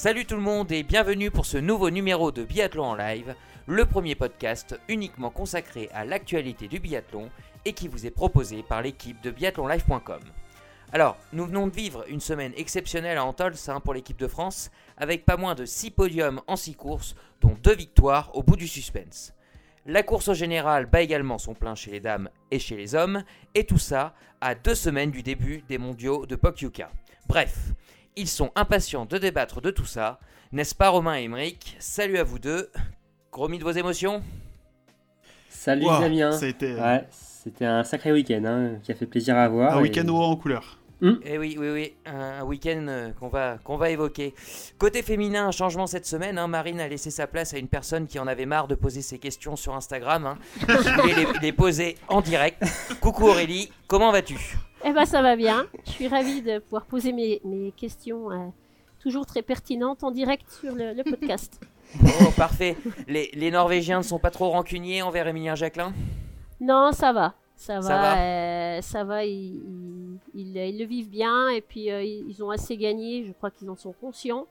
Salut tout le monde et bienvenue pour ce nouveau numéro de Biathlon en live, le premier podcast uniquement consacré à l'actualité du biathlon et qui vous est proposé par l'équipe de biathlonlive.com. Alors, nous venons de vivre une semaine exceptionnelle à Antols hein, pour l'équipe de France, avec pas moins de 6 podiums en 6 courses, dont 2 victoires au bout du suspense. La course au général bat également son plein chez les dames et chez les hommes, et tout ça à deux semaines du début des mondiaux de Pokyuka. Bref, ils sont impatients de débattre de tout ça, n'est-ce pas Romain et Emeric Salut à vous deux, gros de vos émotions Salut Wow, Damien euh, Ouais, c'était un sacré week-end hein, qui a fait plaisir à voir. Un et- week-end haut en couleur. Eh oui, oui, oui, un, week-end euh, qu'on va, qu'on va évoquer. Côté féminin, un changement cette semaine. hein. Marine a laissé sa place à une personne qui en avait marre de poser ses questions sur Instagram. Hein. Les, les poser en direct. Coucou Aurélie, comment vas-tu? Eh ben ça va bien. Je suis ravie de pouvoir poser mes, mes questions euh, toujours très pertinentes en direct sur le, le podcast. Oh, parfait. Les, les Norvégiens ne sont pas trop rancuniers envers Emilien Jacquelin? Non, ça va. Ça va, Ça va? euh, ça va, ils, ils- ils- ils le vivent bien et puis euh, ils ils ont assez gagné, je crois qu'ils en sont conscients.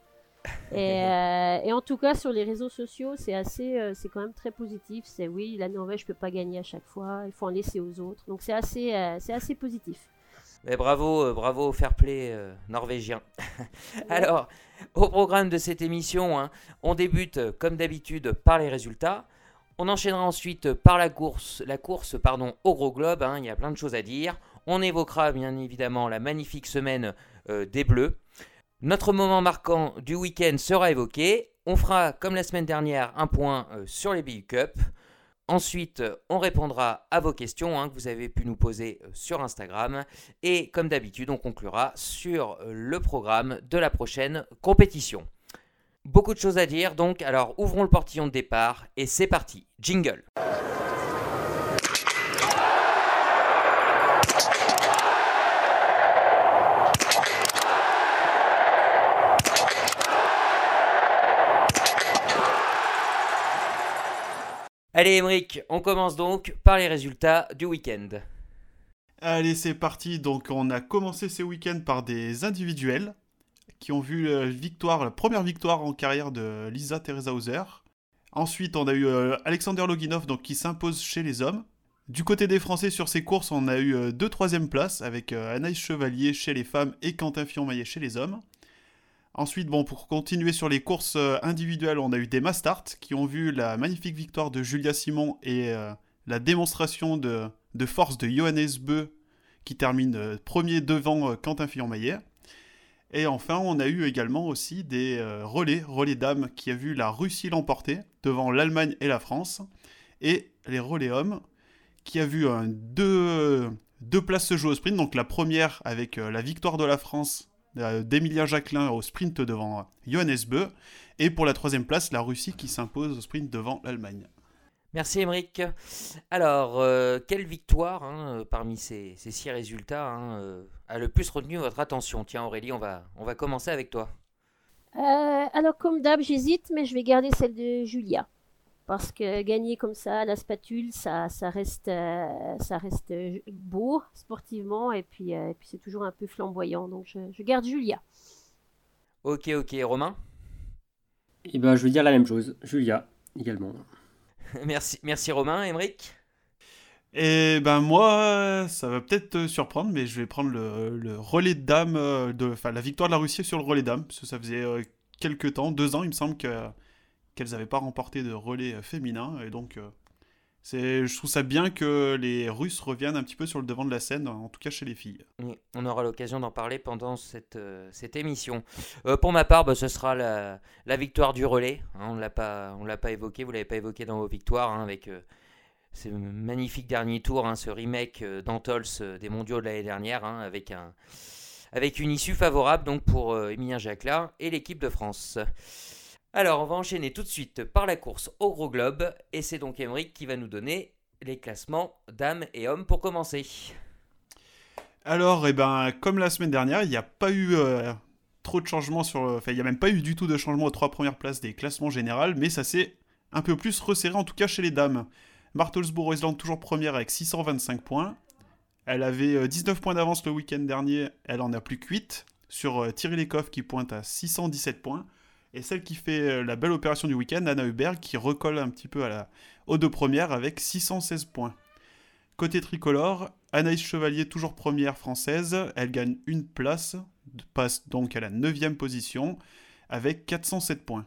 Et, euh, et en tout cas, sur les réseaux sociaux, c'est assez, euh, c'est quand même très positif. C'est oui, la Norvège peut pas gagner à chaque fois, il faut en laisser aux autres. Donc c'est assez, euh, c'est assez positif. Bravo, euh, bravo au fair play euh, norvégien. Alors, au programme de cette émission, hein, on débute euh, comme d'habitude par les résultats. On enchaînera ensuite par la course, la pardon, au gros globe. hein, il y a plein de choses à dire. On évoquera bien évidemment la magnifique semaine des Bleus. Notre moment marquant du week-end sera évoqué. On fera, comme la semaine dernière, un point sur les BU Cup. Ensuite, euh, on répondra à vos questions hein, que vous avez pu nous poser euh, sur Instagram. Et comme d'habitude, on conclura sur euh, le programme de la prochaine compétition. Beaucoup de choses à dire, donc alors ouvrons le portillon de départ et c'est parti. Jingle. Allez Emeric, on commence donc par les résultats du week-end. Allez, c'est parti. Donc, on a commencé ce week-end par des individuels qui ont vu la victoire, la première victoire en carrière de Lisa Teresa Hauser. Ensuite, on a eu euh, Alexander Loginov qui s'impose chez les hommes. Du côté des Français sur ces courses, on a eu euh, deux troisièmes places avec euh, Anaïs Chevalier chez les femmes et Quentin Fillon-Maillet chez les hommes. Ensuite, pour continuer sur les courses euh, individuelles, on a eu des Mastart qui ont vu la magnifique victoire de Julia Simon et euh, la démonstration de, force de Johannes Beu qui termine euh, premier devant Quentin Fillon-Maillet. Et enfin, on a eu également aussi des relais, relais dames qui a vu la Russie l'emporter devant l'Allemagne et la France. Et les relais hommes qui a vu deux, deux places se jouer au sprint. Donc la première avec la victoire de la France euh, d'Emilien Jacquelin au sprint devant Johannes Beu. Et pour la troisième place, la Russie qui s'impose au sprint devant l'Allemagne. Merci Emeric. Alors, euh, quelle victoire hein, euh, parmi ces, ces six résultats hein, euh, a le plus retenu votre attention? Tiens Aurélie, on va, on va commencer avec toi. Euh, alors, comme d'hab, j'hésite, mais je vais garder celle de Julia. Parce que gagner comme ça à la spatule, ça, ça reste, euh, ça reste beau sportivement et puis, euh, et puis c'est toujours un peu flamboyant. Donc, je, je garde Julia. Ok, ok, Romain? Et ben, je veux dire la même chose. Julia, également. merci, merci Romain. Emeric Et ben moi, ça va peut-être te surprendre, mais je vais prendre le, le relais de dames, euh, de, enfin la victoire de la Russie sur le relais dames, parce que ça faisait quelques temps, deux ans il me semble, que, qu'elles n'avaient pas remporté de relais euh, féminin, et donc euh, je trouve ça bien que les Russes reviennent un petit peu sur le devant de la scène, en tout cas chez les filles. On aura l'occasion d'en parler pendant cette, euh, cette émission. Pour ma part, bah, ce sera la, victoire du relais. hein, on ne l'a pas, évoqué, vous l'avez pas évoqué dans vos victoires, hein, avec euh, ce magnifique dernier tour, hein, ce remake d'Antols des mondiaux de l'année dernière, hein, avec, un, avec une issue favorable donc, pour Emilien Jacquelin et l'équipe de France. Alors, on va enchaîner tout de suite par la course au gros globe, et c'est donc Emeric qui va nous donner les classements dames et hommes pour commencer. Alors, eh ben, comme la semaine dernière, il n'y a pas eu euh, trop de changements sur. Enfin, il n'y a même pas eu du tout de changement aux trois premières places des classements généraux, mais ça s'est un peu plus resserré, en tout cas chez les dames. Martelsbourg-Island toujours première avec 625 points. Elle avait euh, 19 points d'avance le week-end dernier, elle en a plus que 8. Sur euh, Thierry Lecoff qui pointe à 617 points. Et celle qui fait la belle opération du week-end, Anna Hubert, qui recolle un petit peu à la, aux deux premières avec 616 points. Côté tricolore, Anaïs Chevalier, toujours première française, elle gagne une place, passe donc à la 9 position avec 407 points.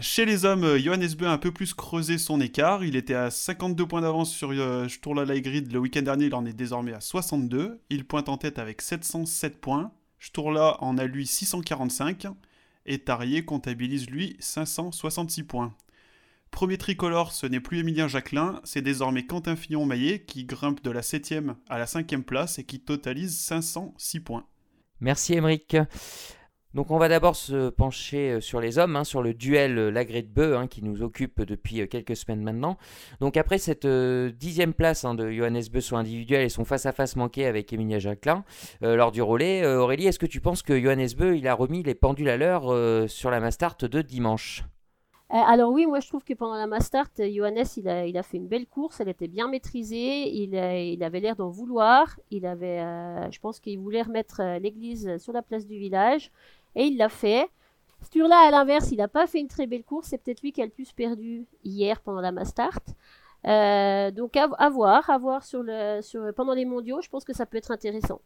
Chez les hommes, Johannes Beu a un peu plus creusé son écart. Il était à 52 points d'avance sur euh, Sturla Grid le week-end dernier. Il en est désormais à 62. Il pointe en tête avec 707 points. Sturla en a lui 645. Et Tarier comptabilise lui 566 points. Premier tricolore, ce n'est plus Emilien Jacquelin, c'est désormais Quentin Fillon-Maillet qui grimpe de la 7e à la 5e place et qui totalise 506 points. Merci Émeric. Donc on va d'abord se pencher euh, sur les hommes, hein, sur le duel euh, Lagré de Beu hein, qui nous occupe depuis euh, quelques semaines maintenant. Donc après cette dixième place hein, de Johannes Beu sur individuel et son face-à-face manqué avec Emilia Jacquelin lors du relais, Aurélie, est-ce que tu penses que Johannes Beu il a remis les pendules à l'heure sur la Mastart de dimanche? Alors oui, moi je trouve que pendant la Mastart, Johannes il a, il a fait une belle course, elle était bien maîtrisée, il, il avait l'air d'en vouloir, il avait, je pense qu'il voulait remettre l'église sur la place du village. Et il l'a fait. Sturla, à l'inverse, il n'a pas fait une très belle course. C'est peut-être lui qui a le plus perdu hier pendant la Mastart. Euh, donc à, voir, à voir sur le, sur, pendant les mondiaux, je pense que ça peut être intéressant.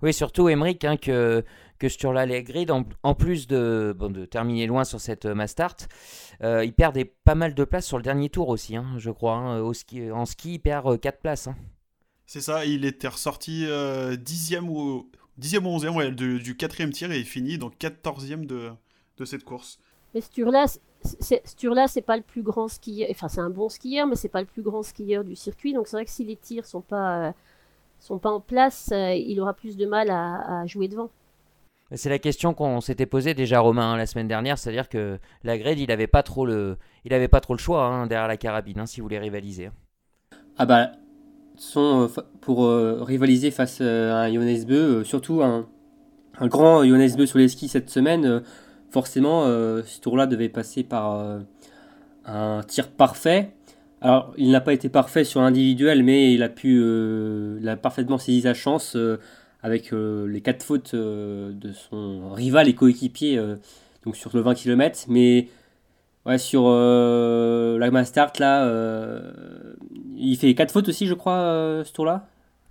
Oui, surtout Emmerich, hein, que, que Sturla Grid, en, en, plus de, bon, de terminer loin sur cette Mastart, euh, il perd pas mal de places sur le dernier tour aussi, hein, je crois. Hein. Au ski, en ski, il perd 4 places. Hein. C'est ça, il était ressorti euh, dixième ou 10e ou 11e ouais, du quatrième tir et il finit donc 14e de, de cette course. Mais Sturla, Sturla, c'est pas le plus grand skieur. Enfin, c'est un bon skieur, mais c'est pas le plus grand skieur du circuit. Donc c'est vrai que si les tirs sont pas euh, sont pas en place, euh, il aura plus de mal à, jouer devant. C'est la question qu'on s'était posée déjà Romain hein, la semaine dernière, c'est-à-dire que la Grade, il avait pas trop le, il avait pas trop le choix hein, derrière la carabine, hein, si vous voulez rivaliser. Ah bah sont euh, pour euh, rivaliser face euh, à un Johannes Beu, surtout un, un grand Johannes Beu sur les skis cette semaine. forcément, ce tour-là devait passer par un tir parfait. Alors, il n'a pas été parfait sur l'individuel, mais il a pu, il a parfaitement saisi sa chance avec les quatre fautes de son rival et coéquipier, donc sur le 20 km. Mais Ouais, sur euh, la Mastart, là, euh, il fait 4 fautes aussi, je crois, euh, ce tour-là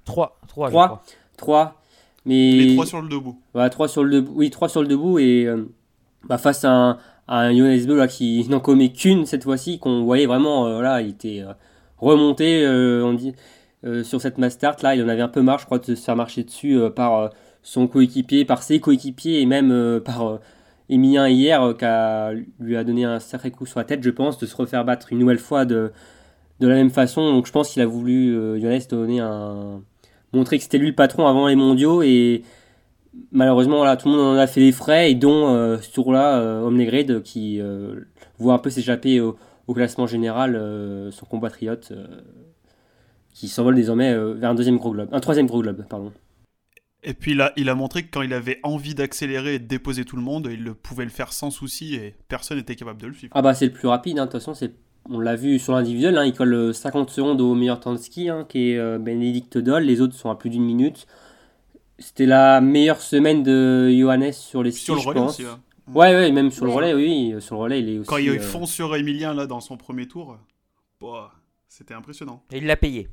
3. 3, 3. 3. Mais... Les 3 sur le debout. Ouais, 3 sur le debout. Oui, 3 sur le debout. Et bah, face à un, à un Jonas là, qui n'en commet qu'une cette fois-ci, qu'on voyait vraiment, là, il était remonté, on dit, sur cette Mastart. Là, il en avait un peu marre, je crois, de se faire marcher dessus par son coéquipier, par ses coéquipiers et même par Emilien hier euh, qui lui a donné un sacré coup sur la tête, je pense, de se refaire battre une nouvelle fois de, de la même façon. Donc je pense qu'il a voulu, euh, un. montrer que c'était lui le patron avant les mondiaux et malheureusement là, tout le monde en a fait les frais et dont euh, ce tour-là, euh, qui voit un peu s'échapper au, classement général son compatriote qui s'envole désormais vers un deuxième gros globe, un troisième gros globe, pardon. Et puis là, il a montré que quand il avait envie d'accélérer et de déposer tout le monde, il le pouvait le faire sans souci et personne n'était capable de le suivre. Ah bah c'est le plus rapide, hein. de toute façon, c'est... on l'a vu sur l'individuel, hein. il colle 50 euh, secondes au meilleur temps de ski, hein, qui est euh, Bénédicte Doll, les autres sont à plus d'une minute. C'était la meilleure semaine de Johannes sur les skis, sur le relais Aussi, Ouais, ouais, même sur le relais, oui, sur le relais, il est aussi... Quand il euh... fonce sur Emilien, là, dans son premier tour, bah, c'était impressionnant. Et il l'a payé.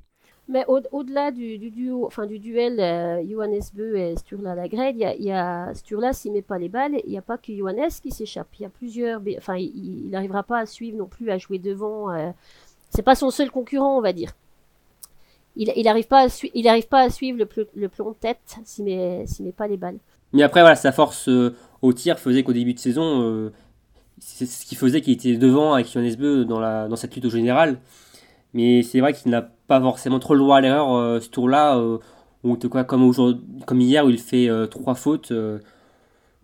Mais au-delà du, duel euh, Johannes Beu et Sturla Lagrade, il y a, y a Sturla s'il met pas les balles, il n'y a pas que Johannes qui s'échappe. Il y a plusieurs, enfin il n'arrivera pas à suivre non plus, à jouer devant. Euh, c'est pas son seul concurrent, on va dire. Il n'arrive pas, à pas à suivre le, le plomb de tête s'il met, met pas les balles. Mais après, voilà, sa force euh, au tir faisait qu'au début de saison, euh, c'est ce qui faisait qu'il était devant avec Johannes Beu dans, dans cette lutte au général. Mais c'est vrai qu'il n'a pas forcément trop le droit à l'erreur euh, ce tour-là. Euh, ou quoi, comme, comme hier où il fait euh, trois fautes.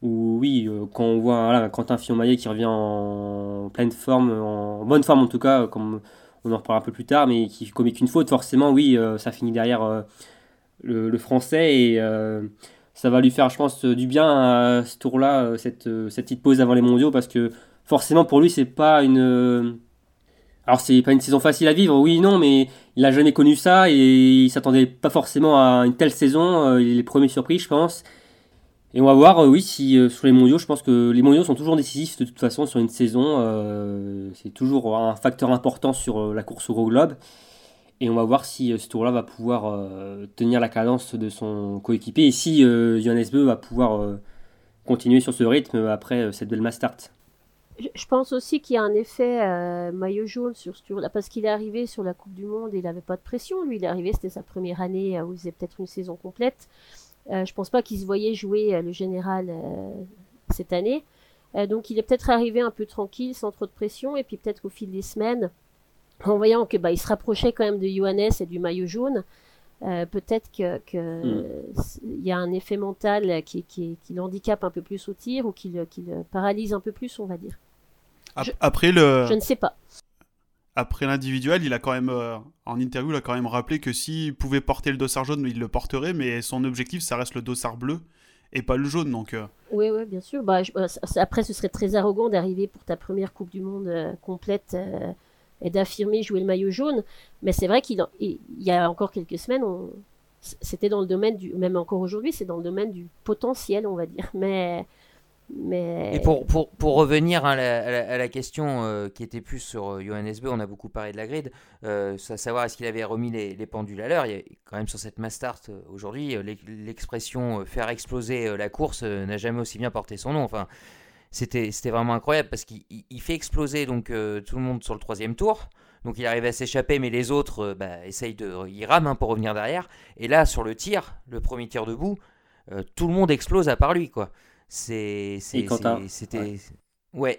ou oui, quand on voit voilà, Quentin Fillon-Maillet qui revient en pleine forme, en bonne forme en tout cas, comme on en reparlera un peu plus tard, mais qui commet qu'une faute, forcément, oui, ça finit derrière le, français et ça va lui faire, je pense, du bien à ce tour-là, cette, cette petite pause avant les mondiaux, parce que forcément pour lui, c'est pas une alors c'est pas une saison facile à vivre, oui non, mais il a jamais connu ça et il s'attendait pas forcément à une telle saison. Euh, il est les premiers surpris, je pense. Et on va voir, oui, si sur les mondiaux, je pense que les mondiaux sont toujours décisifs de toute façon sur une saison. c'est toujours un facteur important sur la course au globe. Et on va voir si ce tour-là va pouvoir tenir la cadence de son coéquipier et si Johannes Beu va pouvoir continuer sur ce rythme après cette belle mass start. Je pense aussi qu'il y a un effet euh, maillot jaune sur ce tour-là, parce qu'il est arrivé sur la Coupe du Monde et il n'avait pas de pression. Lui, il est arrivé, c'était sa première année euh, où il faisait peut-être une saison complète. Euh, je pense pas qu'il se voyait jouer le général cette année. donc il est peut-être arrivé un peu tranquille, sans trop de pression, et puis peut-être qu'au fil des semaines, en voyant que bah, il se rapprochait quand même de Johannes et du maillot jaune, peut-être que, hmm. y a un effet mental qui, qui, qui l'handicape un peu plus au tir ou qui le, qui le paralyse un peu plus, on va dire. Après le. Je ne sais pas. Après l'individuel, il a quand même, euh, en interview, il a quand même rappelé que s'il pouvait porter le dossard jaune, il le porterait, mais son objectif, ça reste le dossard bleu et pas le jaune. Donc, euh. Oui, oui, bien sûr. Bah, euh, après, ce serait très arrogant d'arriver pour ta première Coupe du Monde complète et d'affirmer jouer le maillot jaune. Mais c'est vrai qu'il y a encore quelques semaines, c'était dans le domaine du. Même encore aujourd'hui, c'est dans le domaine du potentiel, on va dire. Mais et pour, pour, pour revenir à la, question euh, qui était plus sur euh, Johannes Beu, on a beaucoup parlé de la grid, euh, savoir est-ce qu'il avait remis les, les, pendules à l'heure. Il y a quand même sur cette mass start aujourd'hui, l'expression faire exploser la course n'a jamais aussi bien porté son nom. Enfin, c'était vraiment incroyable parce qu'il fait exploser donc tout le monde sur le troisième tour. Donc il arrive à s'échapper, mais les autres bah, essayent de. Ils rament hein, pour revenir derrière. Et là, sur le tir, le premier tir debout, tout le monde explose à part lui, quoi. C'est, c'était, ouais.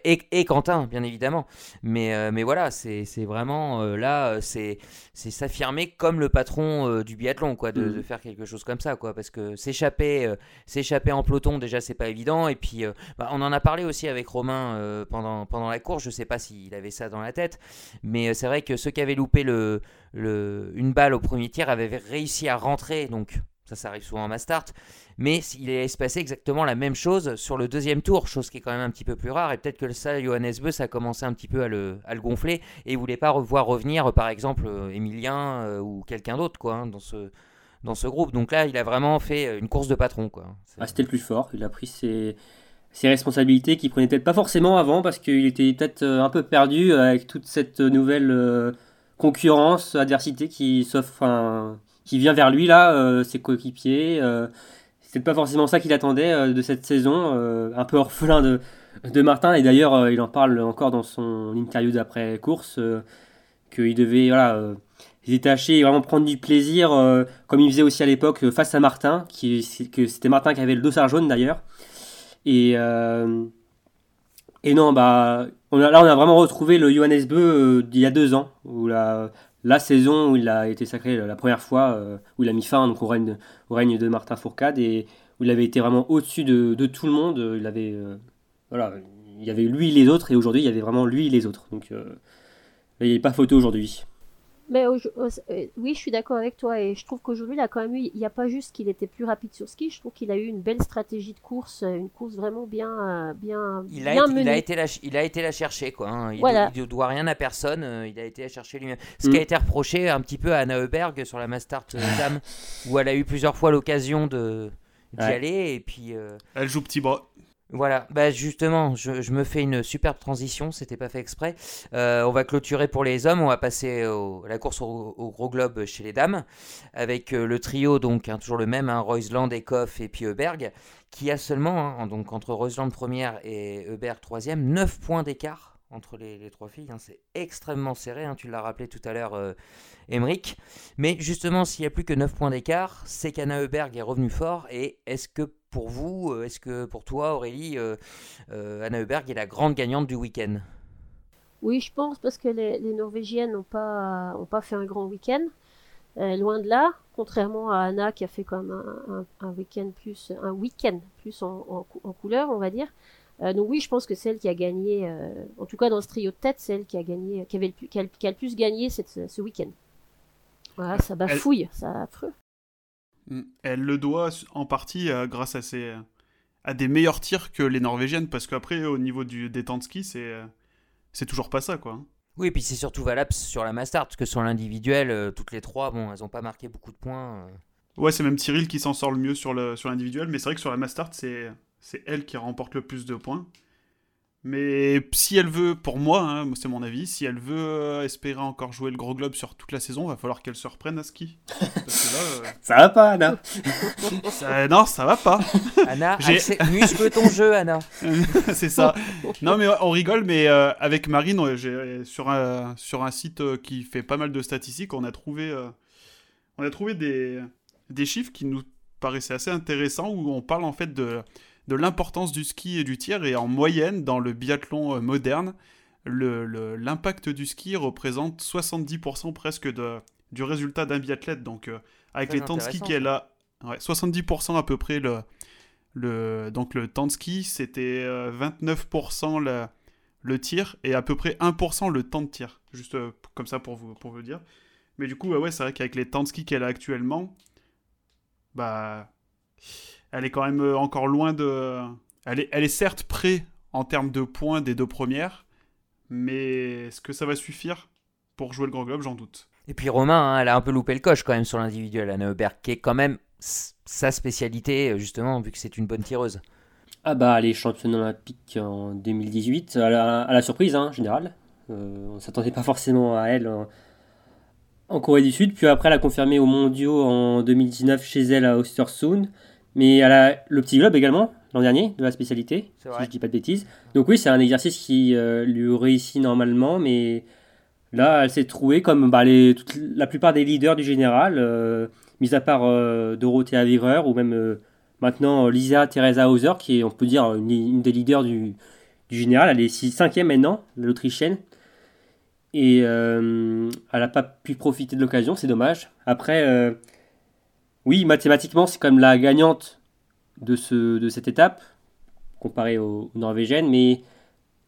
Et, Quentin, bien évidemment. Mais, euh, mais voilà, c'est, vraiment euh, là, euh, c'est, c'est s'affirmer comme le patron du biathlon, quoi, de, mm. faire quelque chose comme ça, quoi, parce que s'échapper, s'échapper en peloton, déjà, c'est pas évident. Et puis, bah, on en a parlé aussi avec Romain pendant, pendant la course. Je sais pas s'il avait ça dans la tête, mais c'est vrai que ceux qui avaient loupé le, le, une balle au premier tir avaient réussi à rentrer, donc ça, ça arrive souvent en mass start. Mais il allait se exactement la même chose sur le deuxième tour, chose qui est quand même un petit peu plus rare. Et peut-être que ça, Johannes Beu, a commencé un petit peu à le, gonfler. Et il voulait pas revoir revenir, par exemple, Emilien euh, ou quelqu'un d'autre quoi, hein, dans, ce, dans ce groupe. Donc là, il a vraiment fait une course de patron. Quoi. Ah, C'était le plus fort. Il a pris ses, responsabilités qu'il prenait peut-être pas forcément avant parce qu'il était peut-être euh, un peu perdu avec toute cette nouvelle euh, concurrence, adversité qui s'offre qui vient vers lui là, euh, ses coéquipiers. Euh, c'est pas forcément ça qu'il attendait euh, de cette saison, un peu orphelin de, Martin. Et d'ailleurs, il en parle encore dans son interview d'après course, qu'il devait voilà, détacher et vraiment prendre du plaisir, comme il faisait aussi à l'époque face à Martin, qui, que c'était Martin qui avait le dossard jaune d'ailleurs. Et, et non, bah, là on a vraiment retrouvé le Johannes Beu d'il y a deux ans, où la, la saison où il a été sacré la première fois, euh, où il a mis fin au, règne, au règne de Martin Fourcade et où il avait été vraiment au-dessus de, tout le monde. Il avait, euh, voilà, il y avait lui et les autres et aujourd'hui il y avait vraiment lui et les autres. Donc euh, il n'y a pas photo aujourd'hui. Mais euh, oui, je suis d'accord avec toi et je trouve qu'aujourd'hui, il a quand même eu, il n'y a pas juste qu'il était plus rapide sur ski, je trouve qu'il a eu une belle stratégie de course, euh, une course vraiment bien, euh, bien, il a, été, Il a été la, il a été la chercher quoi. Hein. Il, ne doit rien à personne, il a été la chercher lui-même. Ce qui a mm. été reproché un petit peu à Anna Heuberg sur la Mastart Dame, où elle a eu plusieurs fois l'occasion de d'y aller et puis. Elle joue petit bras. Voilà, bah justement, je, me fais une superbe transition, c'était pas fait exprès. Euh, on va clôturer pour les hommes, on va passer à la course au, gros globe chez les dames, avec euh, le trio, donc hein, toujours le même, hein, Reusland, Ekoff et puis Heuberg, qui a seulement, hein, donc entre Reusland première et Heuberg troisième, 9 points d'écart entre les, trois filles. c'est extrêmement serré, tu l'as rappelé tout à l'heure, euh, Mais justement, s'il n'y a plus que 9 points d'écart, c'est qu'Anna est revenu fort. Et est-ce que pour vous, euh, est-ce que pour toi, Aurélie, euh, euh, Anna Heuberg est la grande gagnante du week-end? Oui, je pense parce que les, Norvégiennes n'ont pas, ont pas fait un grand week-end. loin de là, contrairement à Anna qui a fait quand même un, week-end plus, un week-end plus en, couleur, on va dire. donc oui, je pense que celle qui a gagné, en tout cas dans ce trio de tête, celle qui a gagné, qui avait le plus, qui a, le plus gagné ce week-end. Voilà, ça bafouille, ça affreux. Mm. Elle le doit en partie euh, grâce à, ses, à des meilleurs tirs que les Norvégiennes, parce qu'après, au niveau du, des temps de ski, c'est, euh, c'est toujours pas ça, quoi. Oui, et puis c'est surtout valable sur la Mastart, parce que sur l'individuel, euh, toutes les trois, bon, elles n'ont pas marqué beaucoup de points. Ouais, c'est même Cyril qui s'en sort le mieux sur l'individuel, sur mais c'est vrai que sur la Mastart, c'est elle qui remporte le plus de points. Mais si elle veut, pour moi, hein, c'est mon avis, si elle veut euh, espérer encore jouer le gros globe sur toute la saison, va falloir qu'elle se reprenne à ski. Parce que là, euh, Ça va pas, Anna Non, ça va pas. Anna, muscle ton jeu, Anna. c'est ça. Non, mais on rigole, mais euh, avec Marine, sur un, sur un site qui fait pas mal de statistiques, on a trouvé, on a trouvé des, des chiffres qui nous paraissaient assez intéressants, où on parle en fait de de l'importance du ski et du tir. Et en moyenne, dans le biathlon euh, moderne, l'impact du ski représente 70% presque de, du résultat d'un biathlète. Donc, euh, avec les temps de ski qu'elle a, 70% à peu près le, le, donc le temps de ski, c'était 29% euh, le, le tir et à peu près 1% le temps de tir. Juste comme ça pour vous, pour vous dire. Mais du coup, ouais, c'est vrai qu'avec les temps de ski qu'elle a actuellement, bah, elle est quand même euh, encore loin de. Elle est, elle est certes près en termes de points des deux premières, mais est-ce que ça va suffire pour jouer le Grand Globe? J'en doute. Et puis Romain, hein, elle a un peu loupé le coche quand même sur l'individuel, Anne Heuberg, qui est quand même sa spécialité, euh, justement, vu que c'est une bonne tireuse. Ah bah, elle est championne olympique en 2018, à la, surprise, hein, en général. Euh, on ne s'attendait pas forcément à elle en, en, Corée du Sud. Puis après, elle a confirmé aux mondiaux en 2019 chez elle à Ostersund. Mais elle a le petit globe également, l'an dernier, de la spécialité, si je dis pas de bêtises. Donc oui, c'est un exercice qui euh, lui réussit normalement, mais là, elle s'est trouvée comme bah, les, la plupart des leaders du général, euh, mis à part euh, Dorothée Avirer ou même maintenant Lisa Teresa Hauser, qui est, on peut dire, une, des leaders du, du, général. Elle est cinquième maintenant, l'Autrichienne. Et elle n'a pas pu profiter de l'occasion, c'est dommage. Après oui, mathématiquement, c'est quand même la gagnante de, ce, de cette étape, comparée aux, Norvégiennes, mais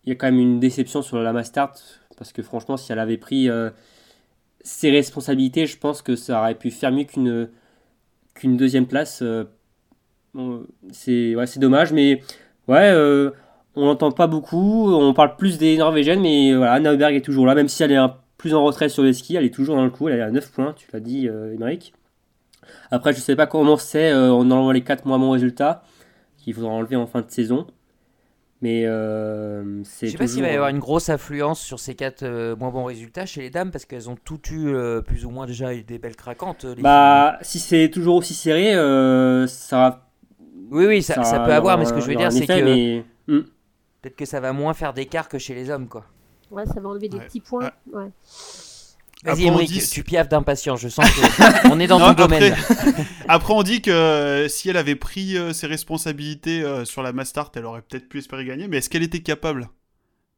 il y a quand même une déception sur la Mastart, parce que franchement, si elle avait pris euh, ses responsabilités, je pense que ça aurait pu faire mieux qu'une deuxième place. Euh, c'est ouais, dommage, mais ouais, euh, on n'entend pas beaucoup, on parle plus des Norvégiennes, mais voilà, Anna Heuberg est toujours là, même si elle est plus en retrait sur les skis, elle est toujours dans le coup, elle est à 9 points, tu l'as dit, Émeric. Après, je sais pas comment c'est euh, en enlevant les 4 moins bons résultats qu'il faudra enlever en fin de saison. Mais euh, c'est. Je sais pas s'il va y avoir une grosse influence sur ces 4 euh, moins bons résultats chez les dames parce qu'elles ont toutes eu plus ou moins déjà des belles craquantes. bah, si c'est toujours aussi serré, ça va. Oui, oui, ça, ça, peut avoir, mais ce que je veux dire, c'est que. Hmm. Peut-être que ça va moins faire d'écart que chez les hommes, quoi. Ouais, ça va enlever des petits points. Ouais. Vas-y, Emric, tu piaffes d'impatience. Je sens qu'on est dans ton domaine. Après, on dit que euh, si elle avait pris euh, ses responsabilités euh, sur la Mastart, elle aurait peut-être pu espérer gagner. Mais est-ce qu'elle était capable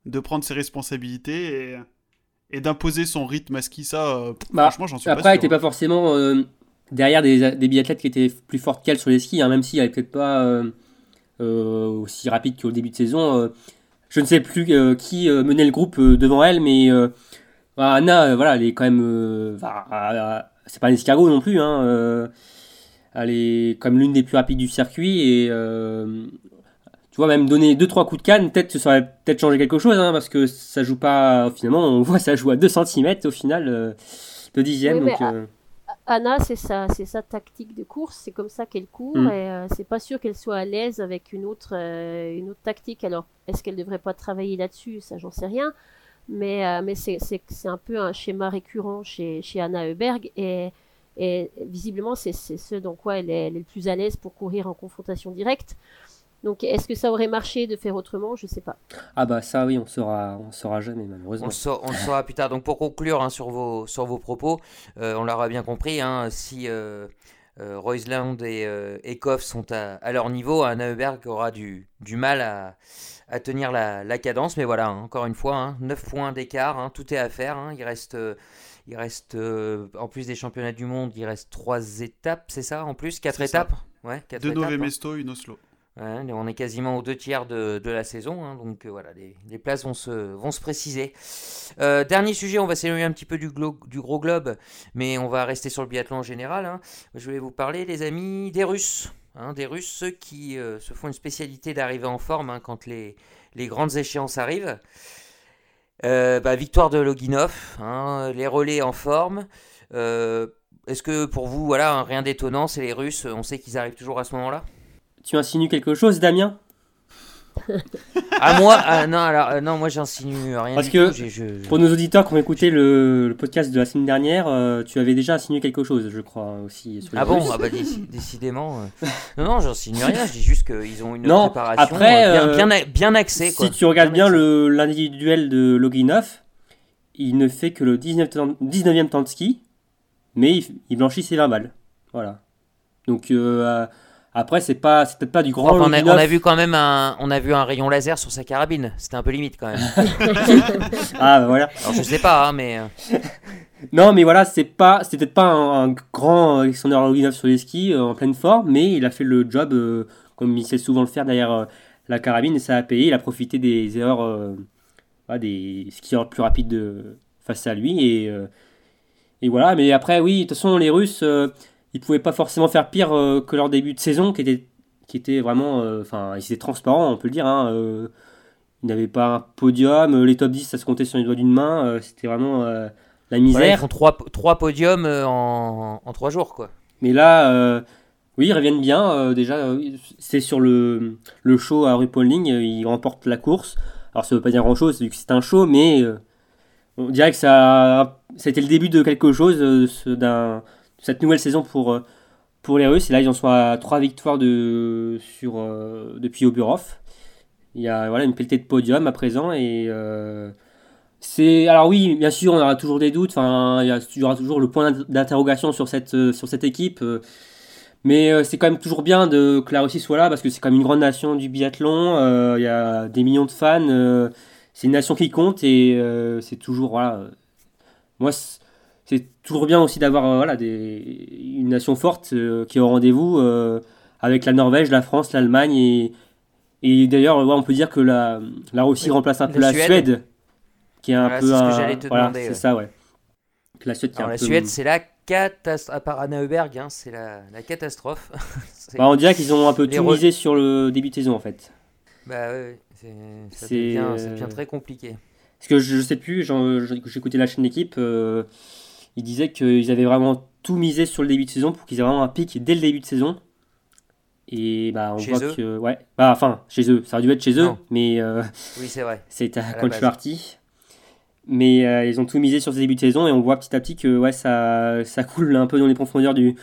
de prendre ses responsabilités et, d'imposer son rythme à ski? Ça, bah, franchement, j'en suis après, pas sûr. Après, elle n'était pas forcément derrière des, des, biathlètes qui étaient plus fortes qu'elle sur les skis, hein, même si elle n'est peut-être pas aussi rapide qu'au début de saison. je ne sais plus qui menait le groupe devant elle, mais bah, Anna, euh, voilà, elle est quand même. Euh, c'est pas un escargot non plus. Hein, euh, elle est comme l'une des plus rapides du circuit et tu vois même donner 2-3 coups de canne peut-être ça aurait peut-être changé quelque chose hein, parce que ça joue pas finalement on voit ça joue à 2 cm au final de dixième donc, Anna c'est sa c'est sa tactique de course c'est comme ça qu'elle court mm. et c'est pas sûr qu'elle soit à l'aise avec une autre une autre tactique alors est-ce qu'elle devrait pas travailler là-dessus? Ça j'en sais rien mais, euh, mais c'est un peu un schéma récurrent chez, chez Anna Heuberg et, et visiblement c'est ce dans quoi elle est, le plus à l'aise pour courir en confrontation directe. Donc est-ce que ça aurait marché de faire autrement? Je sais pas. Ah bah ça oui, on saura, on saura jamais malheureusement. On, le saura plus tard. Donc pour conclure hein, sur, vos, sur vos propos, euh, on l'aura bien compris, hein, si euh, euh et, Koff sont à, à, leur niveau, Anna Heuberg aura du, du mal à à tenir la, cadence. Mais voilà, hein, encore une fois, 9 hein, points d'écart, hein, tout est à faire. il reste, euh, il reste euh, en plus des championnats du monde, il reste 3 étapes, c'est ça en plus 4 étapes? Ouais, quatre Deux Nové Mesto, une Oslo. on est quasiment aux deux tiers de, la saison, donc euh, voilà, les, places vont se, vont se préciser. dernier sujet, on va s'éloigner un petit peu du, du, gros globe, mais on va rester sur le biathlon en général. Je voulais vous parler, les amis, des Russes. Hein, des Russes, ceux qui euh, se font une spécialité d'arriver en forme hein, quand les, grandes échéances arrivent. Euh, bah, victoire de Loginov, hein, les relais en forme. Euh, est-ce que pour vous, voilà, rien d'étonnant, c'est les Russes, on sait qu'ils arrivent toujours à ce moment-là? Tu insinues quelque chose, Damien? Ah moi, ah, non, alors euh, non, moi j'insinue rien. Parce du que tout, j'ai- je- Pour nos auditeurs qui ont écouté le, le podcast de la semaine dernière, euh, tu avais déjà insinué quelque chose, je crois, aussi. Sur les Ah bon, Russes. ah bah, déci- décidément. euh. Non, non, j'insinue rien, je dis juste qu'ils ont une Non, préparation après, euh, bien, euh, bien, a- bien axée. quoi. Si tu regardes bien axée. le- l'individuel de Loginov, il ne fait que le 19, temps- 19e temps de ski, mais il, il blanchit ses 20 balles. Voilà. Donc euh, euh, après, c'est pas, c'est peut-être pas du grand Enfin, on, a, Loginov. on a vu quand même un, on a vu un rayon laser sur sa carabine. C'était un peu limite quand même. Ah bah voilà. Alors je sais pas, hein, mais euh, Non, mais voilà, c'est pas, c'était peut-être pas un, un grand Alexander Loginov sur les skis euh, en pleine forme, mais il a fait le job euh, comme il sait souvent le faire derrière euh, la carabine et ça a payé. Il a profité des erreurs voilà, des skieurs plus rapides de- face à lui et, et voilà. Mais après, oui, de toute façon, les Russes, ils pouvaient pas forcément faire pire euh, que leur début de saison qui était, qui était vraiment, euh, enfin, ils étaient transparents, on peut le dire. Hein, euh, ils n'avaient pas un podium, les top 10 ça se comptait sur les doigts d'une main, c'était vraiment la voilà, misère. ils font trois, trois podiums en, en trois jours quoi. Mais là, oui, ils reviennent bien. euh, déjà, euh, c'est sur le, le show à RuPauling, euh, ils remportent la course. Alors, ça veut pas dire grand-chose, vu que c'est un show, mais on dirait que ça, été le début de quelque chose, d'un, cette nouvelle saison pour, euh, pour les Russes. Et là, ils en sont à trois victoires de, sur, euh, depuis Oburov. Il y a voilà, une pelletée de podium à présent. Et euh, alors oui, bien sûr, on aura toujours des doutes. Il y, aura toujours le point d'in- d'interrogation sur cette, sur cette équipe. mais c'est quand même toujours bien que la Russie soit là parce que c'est quand même une grande nation du biathlon. Il y a des millions de fans. c'est une nation qui compte et c'est toujours voilà. moi, c'est- toujours bien aussi d'avoir euh, voilà des, une nation forte euh, qui est au rendez-vous euh, avec la Norvège, la France, l'Allemagne et, et d'ailleurs ouais, on peut dire que la, la Russie Oui, remplace un peu la Suède. Suède, qui est un Voilà, peu c'est ce que un- j'allais te voilà, demander, c'est ouais. ça ouais. Que la Suède Alors un la peu- Suède, c'est la catastrophe. À part Anna Heuberg, hein, c'est la, la catastrophe. Bah, on dirait qu'ils ont un peu Les tout re- misé sur le début de saison en fait. Bah ouais, ça, devient, ça devient très compliqué. Parce que je, je sais plus, je- j'écoutais la chaîne d'équipe, ils disaient qu'ils avaient vraiment tout misé sur le début de saison pour qu'ils aient vraiment un pic dès le début de saison. Et bah on Chez voit eux que ouais, bah enfin chez eux, ça aurait dû être chez eux, Non. mais euh, Oui, c'est vrai. c'est à base. party. Mais euh, ils ont tout misé sur ce début de saison et on voit petit à petit que ouais ça, ça coule un peu dans les profondeurs du,